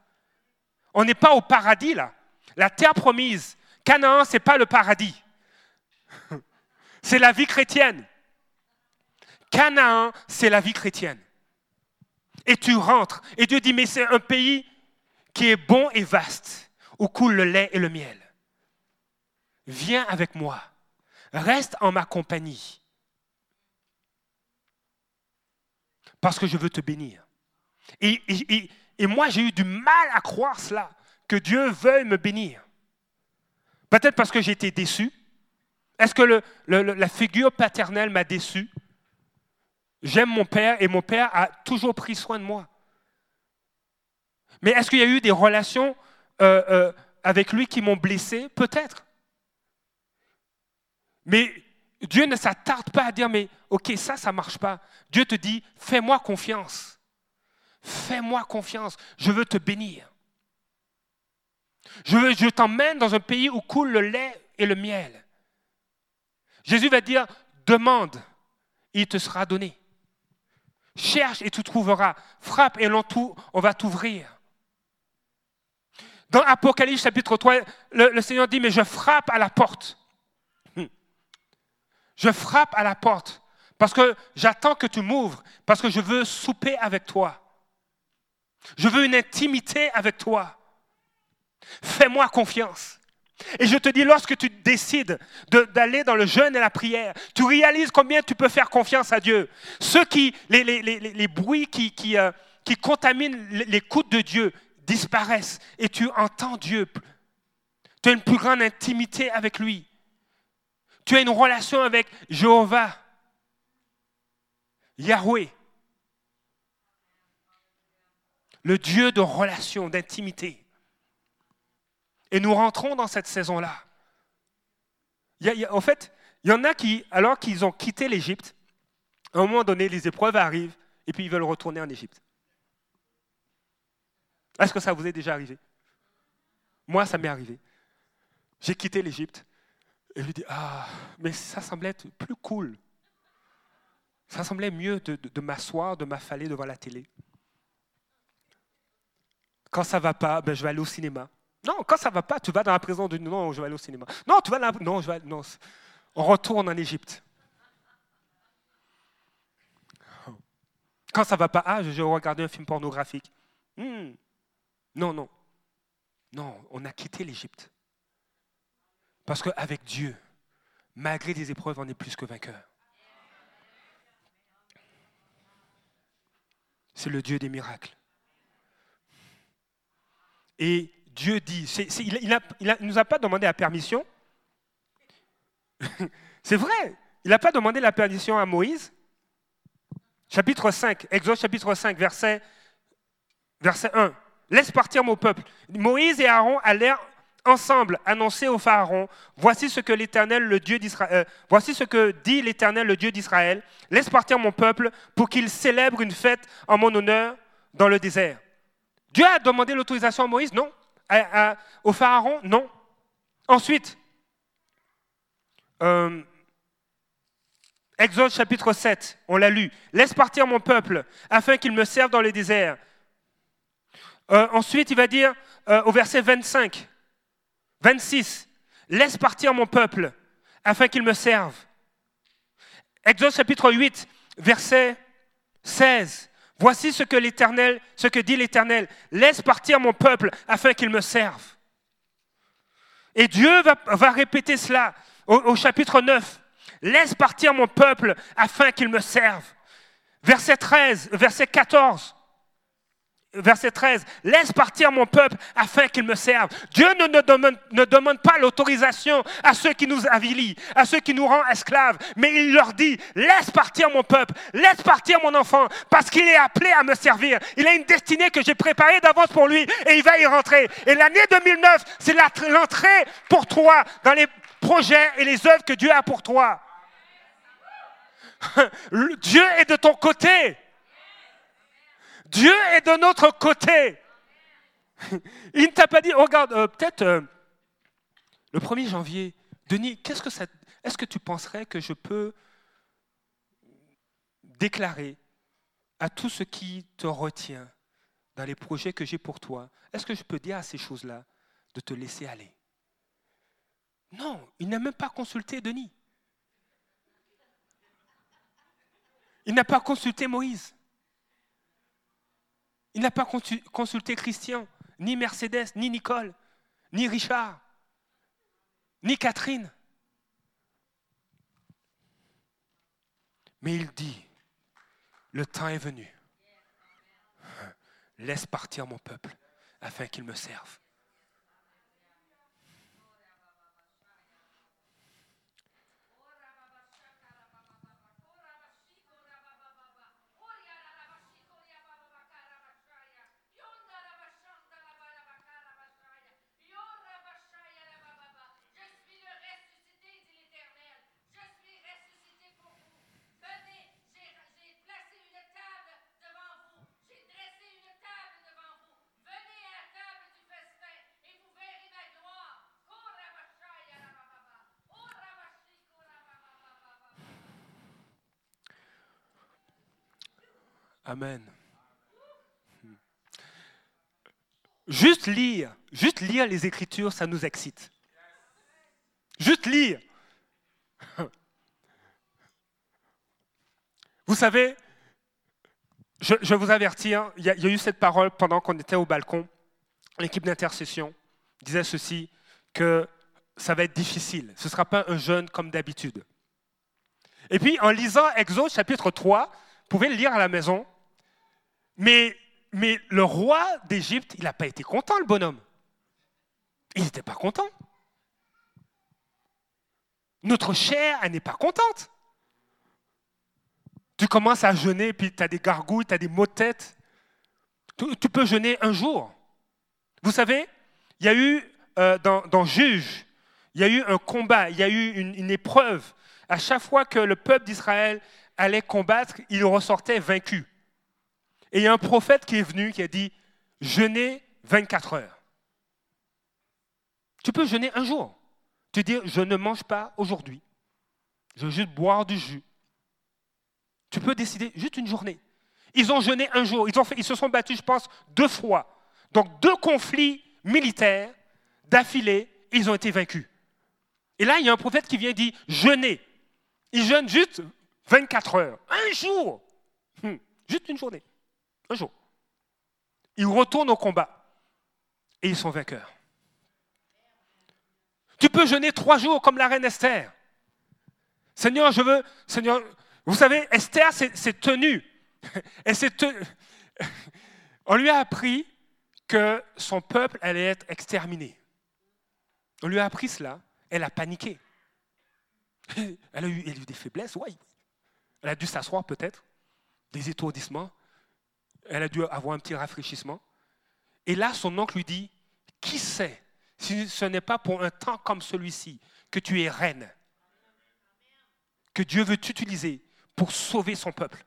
On n'est pas au paradis là. La terre promise, Canaan, ce n'est pas le paradis. [LAUGHS] C'est la vie chrétienne. Canaan, c'est la vie chrétienne. Et tu rentres. Et Dieu dit, mais c'est un pays qui est bon et vaste, où coule le lait et le miel. Viens avec moi. Reste en ma compagnie. Parce que je veux te bénir. Et, moi, j'ai eu du mal à croire cela, que Dieu veuille me bénir. Peut-être parce que j'ai été déçu. Est-ce que la figure paternelle m'a déçu? J'aime mon père et mon père a toujours pris soin de moi. Mais est-ce qu'il y a eu des relations euh, euh, avec lui qui m'ont blessé? Peut-être. Mais Dieu ne s'attarde pas à dire, mais ok, ça, ça ne marche pas. Dieu te dit, fais-moi confiance. Fais-moi confiance. Je veux te bénir. Je, je t'emmène dans un pays où coule le lait et le miel. Jésus va dire, demande, il te sera donné. Cherche et tu trouveras. Frappe et on va t'ouvrir. Dans Apocalypse chapitre 3, le, Seigneur dit, mais je frappe à la porte. Je frappe à la porte parce que j'attends que tu m'ouvres, parce que je veux souper avec toi. Je veux une intimité avec toi. Fais-moi confiance. Et je te dis, lorsque tu décides d'aller dans le jeûne et la prière, tu réalises combien tu peux faire confiance à Dieu. Ceux qui, les, bruits qui, qui, euh, qui contaminent l'écoute de Dieu disparaissent et tu entends Dieu. Tu as une plus grande intimité avec lui. Tu as une relation avec Jéhovah, Yahweh, le Dieu de relation, d'intimité. Et nous rentrons dans cette saison-là. En fait, il y en a qui, alors qu'ils ont quitté l'Égypte, à un moment donné, les épreuves arrivent et puis ils veulent retourner en Égypte. Est-ce que ça vous est déjà arrivé? Moi, ça m'est arrivé. J'ai quitté l'Égypte et je dis, ah, mais ça semblait être plus cool. Ça semblait mieux de, de m'asseoir, de m'affaler devant la télé. Quand ça va pas, ben, je vais aller au cinéma. Non, quand ça va pas, tu vas dans la prison de non, je vais aller au cinéma. Non, tu vas là, non, je vais non. On retourne en Égypte. Quand ça va pas, ah, je vais regarder un film pornographique. Hmm. Non, non. Non, on a quitté l'Égypte. Parce qu'avec Dieu, malgré des épreuves, on est plus que vainqueur. C'est le Dieu des miracles. Et Dieu dit, il ne nous a pas demandé la permission. [LAUGHS] C'est vrai, il n'a pas demandé la permission à Moïse. Chapitre 5, Exode chapitre 5, verset, verset 1. Laisse partir mon peuple. Moïse et Aaron allèrent ensemble annoncer au Pharaon, voici ce que l'Éternel, le Dieu euh, voici ce que dit l'Éternel, le Dieu d'Israël. Laisse partir mon peuple pour qu'il célèbre une fête en mon honneur dans le désert. Dieu a demandé l'autorisation à Moïse? Non au Pharaon? Non. Ensuite, euh, Exode chapitre 7, on l'a lu. Laisse partir mon peuple afin qu'il me serve dans le désert. Euh, ensuite, il va dire au verset 25, 26, laisse partir mon peuple afin qu'il me serve. Exode chapitre 8, verset 16. Voici ce que l'Éternel, ce que dit l'Éternel. Laisse partir mon peuple afin qu'il me serve. Et Dieu va, répéter cela au, au, chapitre 9. Laisse partir mon peuple afin qu'il me serve. Verset 13, verset 14 verset 13, laisse partir mon peuple afin qu'il me serve. Dieu ne, demande, pas l'autorisation à ceux qui nous avilient, à ceux qui nous rendent esclaves, mais il leur dit, laisse partir mon peuple, laisse partir mon enfant, parce qu'il est appelé à me servir. Il a une destinée que j'ai préparée d'avance pour lui et il va y rentrer. Et l'année 2009, c'est l'entrée pour toi dans les projets et les œuvres que Dieu a pour toi. [LAUGHS] Dieu est de ton côté. Dieu est de notre côté. [LAUGHS] Il ne t'a pas dit, regarde, euh, peut-être, euh, Le 1er janvier, Denis, est-ce que tu penserais que je peux déclarer à tout ce qui te retient dans les projets que j'ai pour toi, est-ce que je peux dire à ces choses-là de te laisser aller? Non, il n'a même pas consulté Denis. Il n'a pas consulté Moïse. Il n'a pas consulté Christian, ni Mercedes, ni Nicole, ni Richard, ni Catherine. Mais il dit, le temps est venu. Laisse partir mon peuple afin qu'il me serve. Amen. Juste lire, juste lire les Écritures, ça nous excite. Juste lire. Vous savez, je, vais vous avertir, il y, y, a, eu cette parole pendant qu'on était au balcon. L'équipe d'intercession disait ceci, que ça va être difficile. Ce ne sera pas un jeûne comme d'habitude. Et puis, en lisant Exode chapitre 3, vous pouvez le lire à la maison, mais, le roi d'Égypte, il n'a pas été content, le bonhomme. Il n'était pas content. Notre chair, elle n'est pas contente. Tu commences à jeûner, puis tu as des gargouilles, tu as des maux de. Tu, peux jeûner un jour. Vous savez, il y a eu euh, dans, Juge, il y a eu un combat, il y a eu une épreuve. À chaque fois que le peuple d'Israël allait combattre, il ressortait vaincu. Et il y a un prophète qui est venu qui a dit jeûnez 24 heures. Tu peux jeûner un jour. Tu dis je ne mange pas aujourd'hui. Je veux juste boire du jus. Tu peux décider juste une journée. Ils ont jeûné un jour. Ils, se sont battus, je pense, deux fois. Donc deux conflits militaires d'affilée, ils ont été vaincus. Et là, il y a un prophète qui vient et dit jeûnez. Ils jeûnent juste 24 heures. Un jour. Hum, juste une journée. Un jour. Ils retournent au combat et ils sont vainqueurs. Tu peux jeûner trois jours comme la reine Esther. Seigneur, je veux. Seigneur, vous savez, Esther s'est tenue. Elle tenue. On lui a appris que son peuple allait être exterminé. On lui a appris cela. Elle a paniqué. Elle a eu, elle a eu des faiblesses, oui. Elle a dû s'asseoir peut-être, des étourdissements elle a dû avoir un petit rafraîchissement. Et là, son oncle lui dit, qui sait si ce n'est pas pour un temps comme celui-ci que tu es reine, que Dieu veut t'utiliser pour sauver son peuple.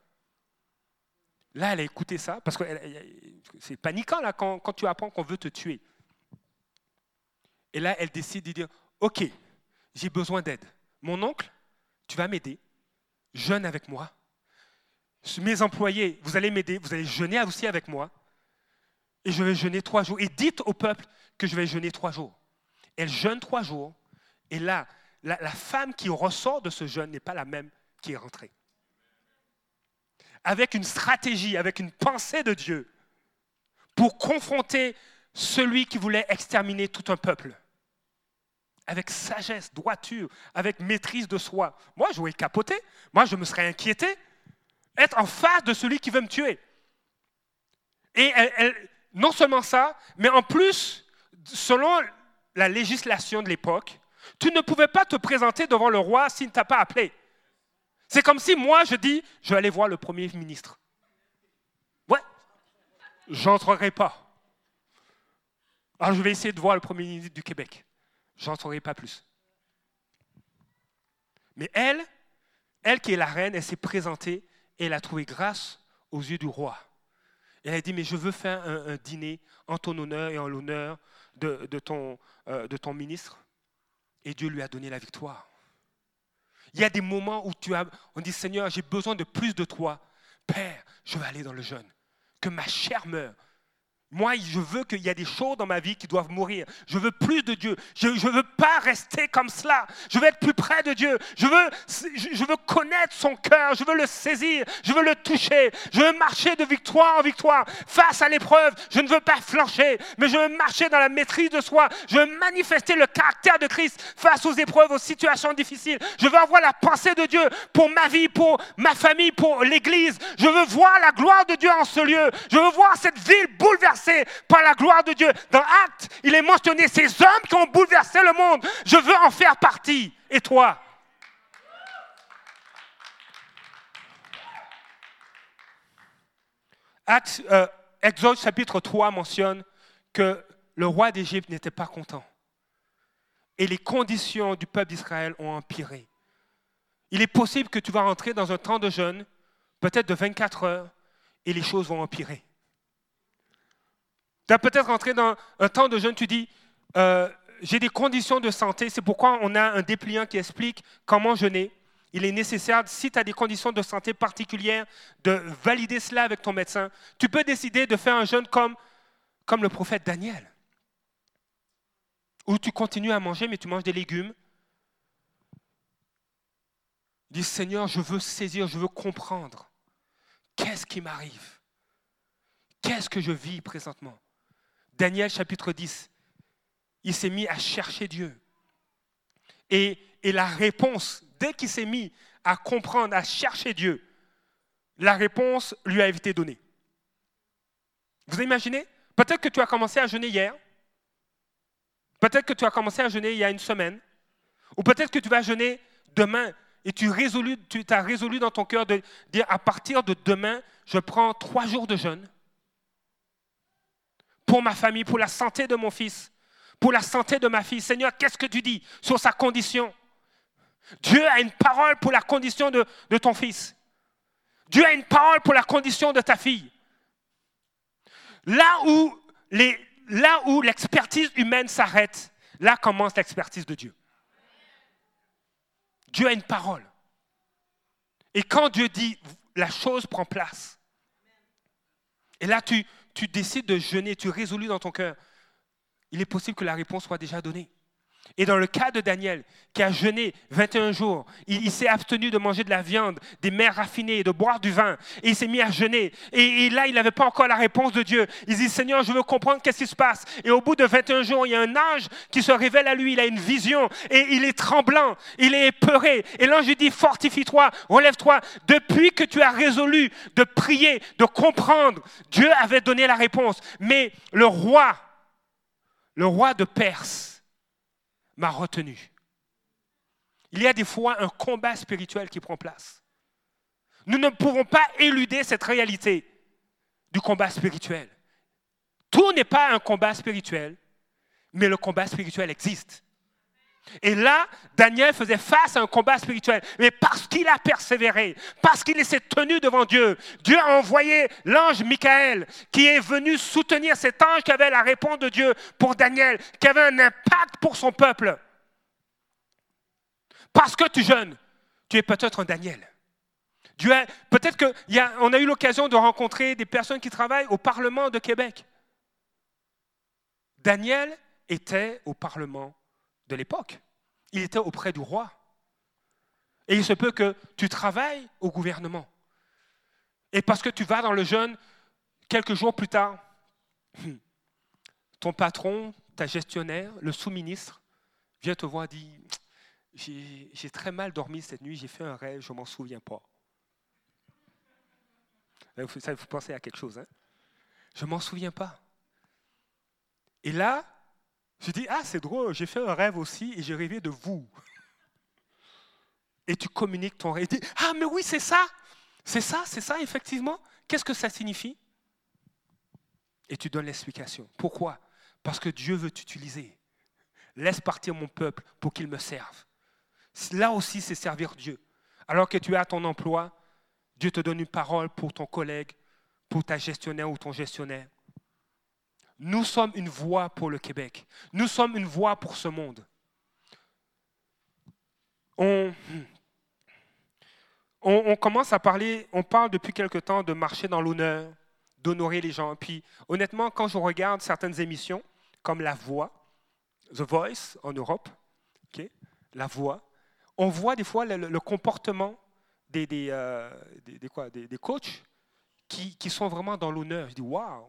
Là, elle a écouté ça, parce que c'est paniquant quand, quand tu apprends qu'on veut te tuer. Et là, elle décide de dire, OK, j'ai besoin d'aide. Mon oncle, tu vas m'aider, jeûne avec moi, mes employés, vous allez m'aider, vous allez jeûner aussi avec moi. Et je vais jeûner trois jours. Et dites au peuple que je vais jeûner trois jours. Elle jeûne trois jours. Et là, la, femme qui ressort de ce jeûne n'est pas la même qui est rentrée. Avec une stratégie, avec une pensée de Dieu pour confronter celui qui voulait exterminer tout un peuple. Avec sagesse, droiture, avec maîtrise de soi. Moi, j'aurais capoté. Moi, je me serais inquiété être en face de celui qui veut me tuer. Et non seulement ça, mais en plus, selon la législation de l'époque, tu ne pouvais pas te présenter devant le roi s'il ne t'a pas appelé. C'est comme si moi, je dis, je vais aller voir le Premier ministre. Ouais, j'entrerai pas. Alors je vais essayer de voir le Premier ministre du Québec. J'entrerai pas plus. Mais elle, elle qui est la reine, elle s'est présentée et elle a trouvé grâce aux yeux du roi. elle a dit, mais je veux faire un, dîner en ton honneur et en l'honneur de, ton, euh, de ton ministre. Et Dieu lui a donné la victoire. Il y a des moments où tu as, on dit Seigneur, j'ai besoin de plus de toi. Père, je vais aller dans le jeûne. Que ma chair meure. Moi, je veux qu'il y ait des choses dans ma vie qui doivent mourir. Je veux plus de Dieu. Je ne veux pas rester comme cela. Je veux être plus près de Dieu. Je veux, je veux connaître son cœur. Je veux le saisir. Je veux le toucher. Je veux marcher de victoire en victoire. Face à l'épreuve, je ne veux pas flancher, mais je veux marcher dans la maîtrise de soi. Je veux manifester le caractère de Christ face aux épreuves, aux situations difficiles. Je veux avoir la pensée de Dieu pour ma vie, pour ma famille, pour l'Église. Je veux voir la gloire de Dieu en ce lieu. Je veux voir cette ville bouleversée par la gloire de Dieu. Dans Actes, il est mentionné ces hommes qui ont bouleversé le monde. Je veux en faire partie. Et toi? Actes, euh, Exode chapitre 3 mentionne que le roi d'Égypte n'était pas content. Et les conditions du peuple d'Israël ont empiré. Il est possible que tu vas rentrer dans un temps de jeûne, peut-être de 24 heures, et les choses vont empirer. Tu as peut-être rentré dans un temps de jeûne, tu dis, euh, j'ai des conditions de santé, c'est pourquoi on a un dépliant qui explique comment jeûner. Il est nécessaire, si tu as des conditions de santé particulières, de valider cela avec ton médecin. Tu peux décider de faire un jeûne comme, comme le prophète Daniel, où tu continues à manger, mais tu manges des légumes. Dis Seigneur, je veux saisir, je veux comprendre. Qu'est-ce qui m'arrive? Qu'est-ce que je vis présentement? Daniel chapitre 10, il s'est mis à chercher Dieu. Et, la réponse, dès qu'il s'est mis à comprendre, à chercher Dieu, la réponse lui a été donnée. Vous imaginez? Peut-être que tu as commencé à jeûner hier. Peut-être que tu as commencé à jeûner il y a une semaine. Ou peut-être que tu vas jeûner demain et tu, tu as résolu dans ton cœur de dire à partir de demain, je prends trois jours de jeûne pour ma famille, pour la santé de mon fils, pour la santé de ma fille. Seigneur, qu'est-ce que tu dis sur sa condition? Dieu a une parole pour la condition de, ton fils. Dieu a une parole pour la condition de ta fille. Là où, là où l'expertise humaine s'arrête, là commence l'expertise de Dieu. Dieu a une parole. Et quand Dieu dit, la chose prend place. Et là, tu, tu décides de jeûner, tu résolu dans ton cœur, il est possible que la réponse soit déjà donnée. Et dans le cas de Daniel, qui a jeûné 21 jours, il, s'est abstenu de manger de la viande, des mers raffinées, de boire du vin, et il s'est mis à jeûner. Et, là, il n'avait pas encore la réponse de Dieu. Il dit, Seigneur, je veux comprendre qu'est-ce qui se passe. Et au bout de 21 jours, il y a un ange qui se révèle à lui, il a une vision, et il est tremblant, il est épeuré. Et l'ange lui dit, fortifie-toi, relève-toi. Depuis que tu as résolu de prier, de comprendre, Dieu avait donné la réponse. Mais le roi, le roi de Perse, m'a retenu. Il y a des fois un combat spirituel qui prend place. Nous ne pouvons pas éluder cette réalité du combat spirituel. Tout n'est pas un combat spirituel, mais le combat spirituel existe. Et là, Daniel faisait face à un combat spirituel. Mais parce qu'il a persévéré, parce qu'il s'est tenu devant Dieu, Dieu a envoyé l'ange Michael qui est venu soutenir cet ange qui avait la réponse de Dieu pour Daniel, qui avait un impact pour son peuple. Parce que tu jeûnes, tu es peut-être un Daniel. Peut-être qu'on a, a eu l'occasion de rencontrer des personnes qui travaillent au Parlement de Québec. Daniel était au Parlement l'époque. Il était auprès du roi. Et il se peut que tu travailles au gouvernement. Et parce que tu vas dans le jeûne, quelques jours plus tard, ton patron, ta gestionnaire, le sous-ministre, vient te voir et dit J'ai très mal dormi cette nuit, j'ai fait un rêve, je m'en souviens pas. Ça vous pensez à quelque chose, hein? Je m'en souviens pas. Et là, je dis, ah, c'est drôle, j'ai fait un rêve aussi et j'ai rêvé de vous. Et tu communiques ton rêve. ah, mais oui, c'est ça. C'est ça, c'est ça, effectivement. Qu'est-ce que ça signifie? Et tu donnes l'explication. Pourquoi? Parce que Dieu veut t'utiliser. Laisse partir mon peuple pour qu'il me serve. Là aussi, c'est servir Dieu. Alors que tu es à ton emploi, Dieu te donne une parole pour ton collègue, pour ta gestionnaire ou ton gestionnaire. Nous sommes une voix pour le Québec. Nous sommes une voix pour ce monde. on, on, commence à parler, on parle depuis quelque temps de marcher dans l'honneur, d'honorer les gens. Puis honnêtement, quand je regarde certaines émissions, comme La Voix, The Voice en Europe, La Voix, on voit des fois le, comportement des, des, euh, quoi, des, coachs qui, qui, sont vraiment dans l'honneur. Je dis, waouh!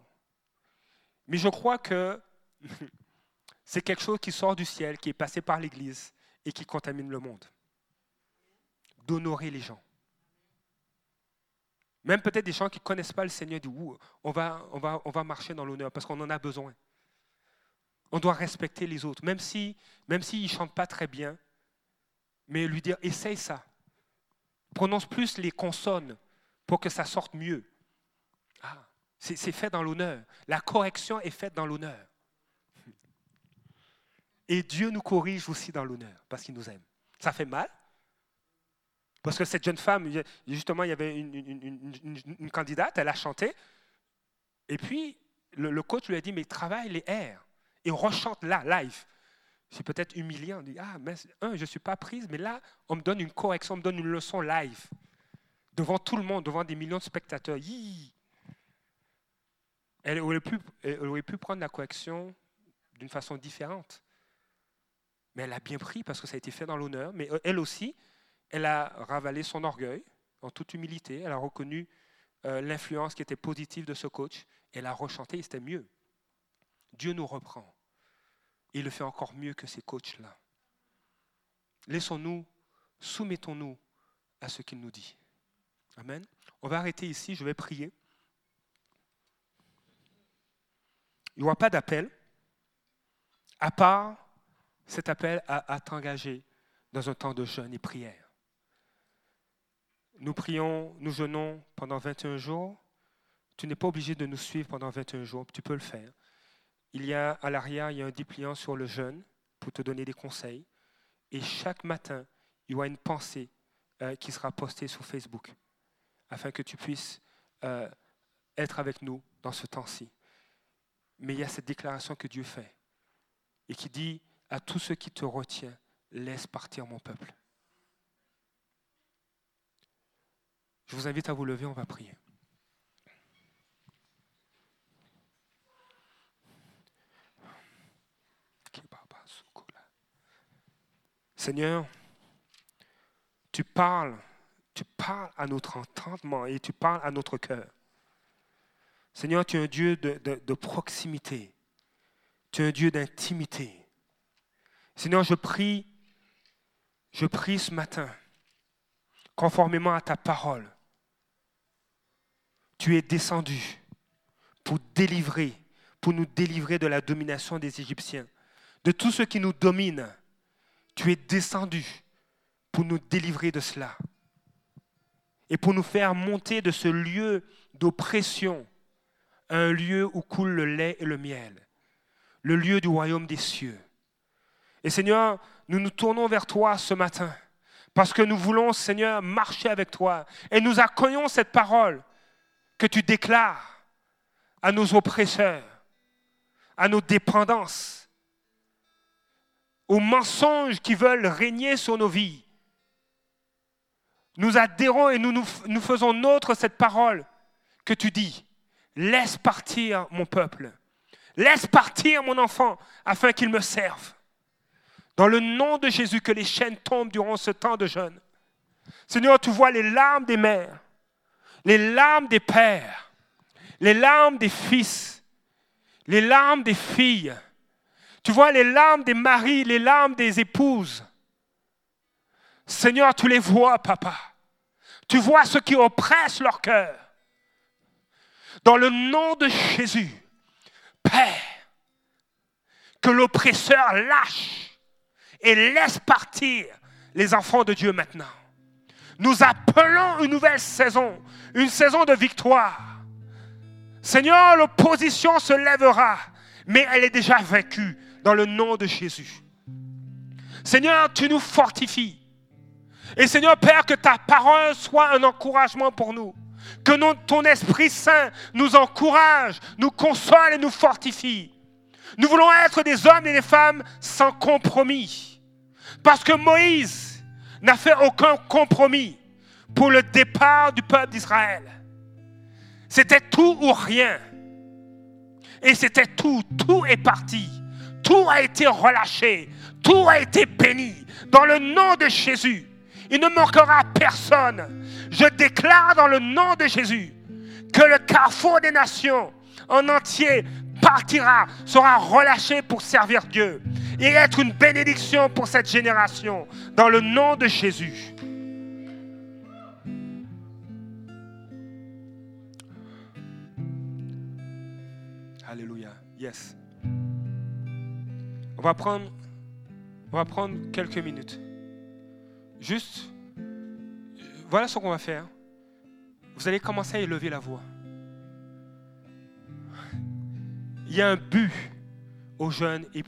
Mais je crois que [LAUGHS] c'est quelque chose qui sort du ciel, qui est passé par l'Église et qui contamine le monde. D'honorer les gens. Même peut-être des gens qui ne connaissent pas le Seigneur disent on va, on, marcher dans l'honneur parce qu'on en a besoin. On doit respecter les autres, même s'ils même si ne chantent pas très bien, mais lui dire essaye ça. Prononce plus les consonnes pour que ça sorte mieux. C'est fait dans l'honneur. La correction est faite dans l'honneur. Et Dieu nous corrige aussi dans l'honneur parce qu'il nous aime. Ça fait mal, parce que cette jeune femme, justement, il y avait une, candidate, elle a chanté. Et puis, le, coach lui a dit, mais travaille les airs. Et rechante là, live. C'est peut-être humiliant. On dit, ah, mais un, je ne suis pas prise, mais là, on me donne une correction, on me donne une leçon live. Devant tout le monde, devant des millions de spectateurs. Elle aurait, pu, prendre la correction d'une façon différente. Mais elle a bien pris parce que ça a été fait dans l'honneur. Mais elle aussi, elle a ravalé son orgueil en toute humilité. Elle a reconnu euh, l'influence qui était positive de ce coach. Elle a rechanté et c'était mieux. Dieu nous reprend. il le fait encore mieux que ces coachs-là. Laissons-nous, soumettons-nous à ce qu'il nous dit. Amen. On va arrêter ici, je vais prier. Il n'y aura pas d'appel, à part cet appel à t'engager dans un temps de jeûne et prière nous prions, nous jeûnons pendant 21 jours. Tu n'es pas obligé de nous suivre pendant 21 jours, tu peux le faire. Il y a à l'arrière, il y a un dépliant sur le jeûne pour te donner des conseils. Et chaque matin, il y aura une pensée euh, qui sera postée sur Facebook afin que tu puisses euh, être avec nous dans ce temps-ci. Mais il y a cette déclaration que Dieu fait et qui dit à tous ceux qui te retiennent, laisse partir mon peuple. Je vous invite à vous lever, on va prier. Seigneur, tu parles, tu parles à notre entendement et tu parles à notre cœur. Seigneur, tu es un Dieu de, proximité. Tu es un Dieu d'intimité. Seigneur, je prie, je prie ce matin, conformément à ta parole, tu es descendu pour délivrer, pour nous délivrer de la domination des Égyptiens, de tout ce qui nous domine. Tu es descendu pour nous délivrer de cela et pour nous faire monter de ce lieu d'oppression un lieu où coule le lait et le miel, le lieu du royaume des cieux. Et Seigneur, nous nous tournons vers toi ce matin parce que nous voulons, Seigneur, marcher avec toi et nous accueillons cette parole que tu déclares à nos oppresseurs, à nos dépendances, aux mensonges qui veulent régner sur nos vies. Nous adhérons et nous, nous, faisons nôtre cette parole que tu dis. Laisse partir mon peuple. Laisse partir mon enfant afin qu'il me serve. Dans le nom de Jésus, que les chaînes tombent durant ce temps de jeûne. Seigneur, tu vois les larmes des mères les larmes des pères, les larmes des fils, les larmes des filles. Tu vois les larmes des maris, les larmes des épouses. Seigneur, tu les vois, papa. Tu vois ce qui oppresse leur cœur. Dans le nom de Jésus, Père, que l'oppresseur lâche et laisse partir les enfants de Dieu maintenant. Nous appelons une nouvelle saison, une saison de victoire. Seigneur, l'opposition se lèvera, mais elle est déjà vaincue dans le nom de Jésus. Seigneur, tu nous fortifies. Et Seigneur Père, que ta parole soit un encouragement pour nous. Que ton Esprit Saint nous encourage, nous console et nous fortifie. Nous voulons être des hommes et des femmes sans compromis. Parce que Moïse, n'a fait aucun compromis pour le départ du peuple d'Israël. C'était tout ou rien. Et c'était tout. Tout est parti. Tout a été relâché. Tout a été béni. Dans le nom de Jésus, il ne manquera personne. Je déclare dans le nom de Jésus que le carrefour des nations en entier partira, sera relâché pour servir Dieu et être une bénédiction pour cette génération. Dans le nom de Jésus. Alléluia. Yes. On va prendre, on va prendre quelques minutes. Juste, voilà ce qu'on va faire. Vous allez commencer à élever la voix. Il y a un but aux jeunes et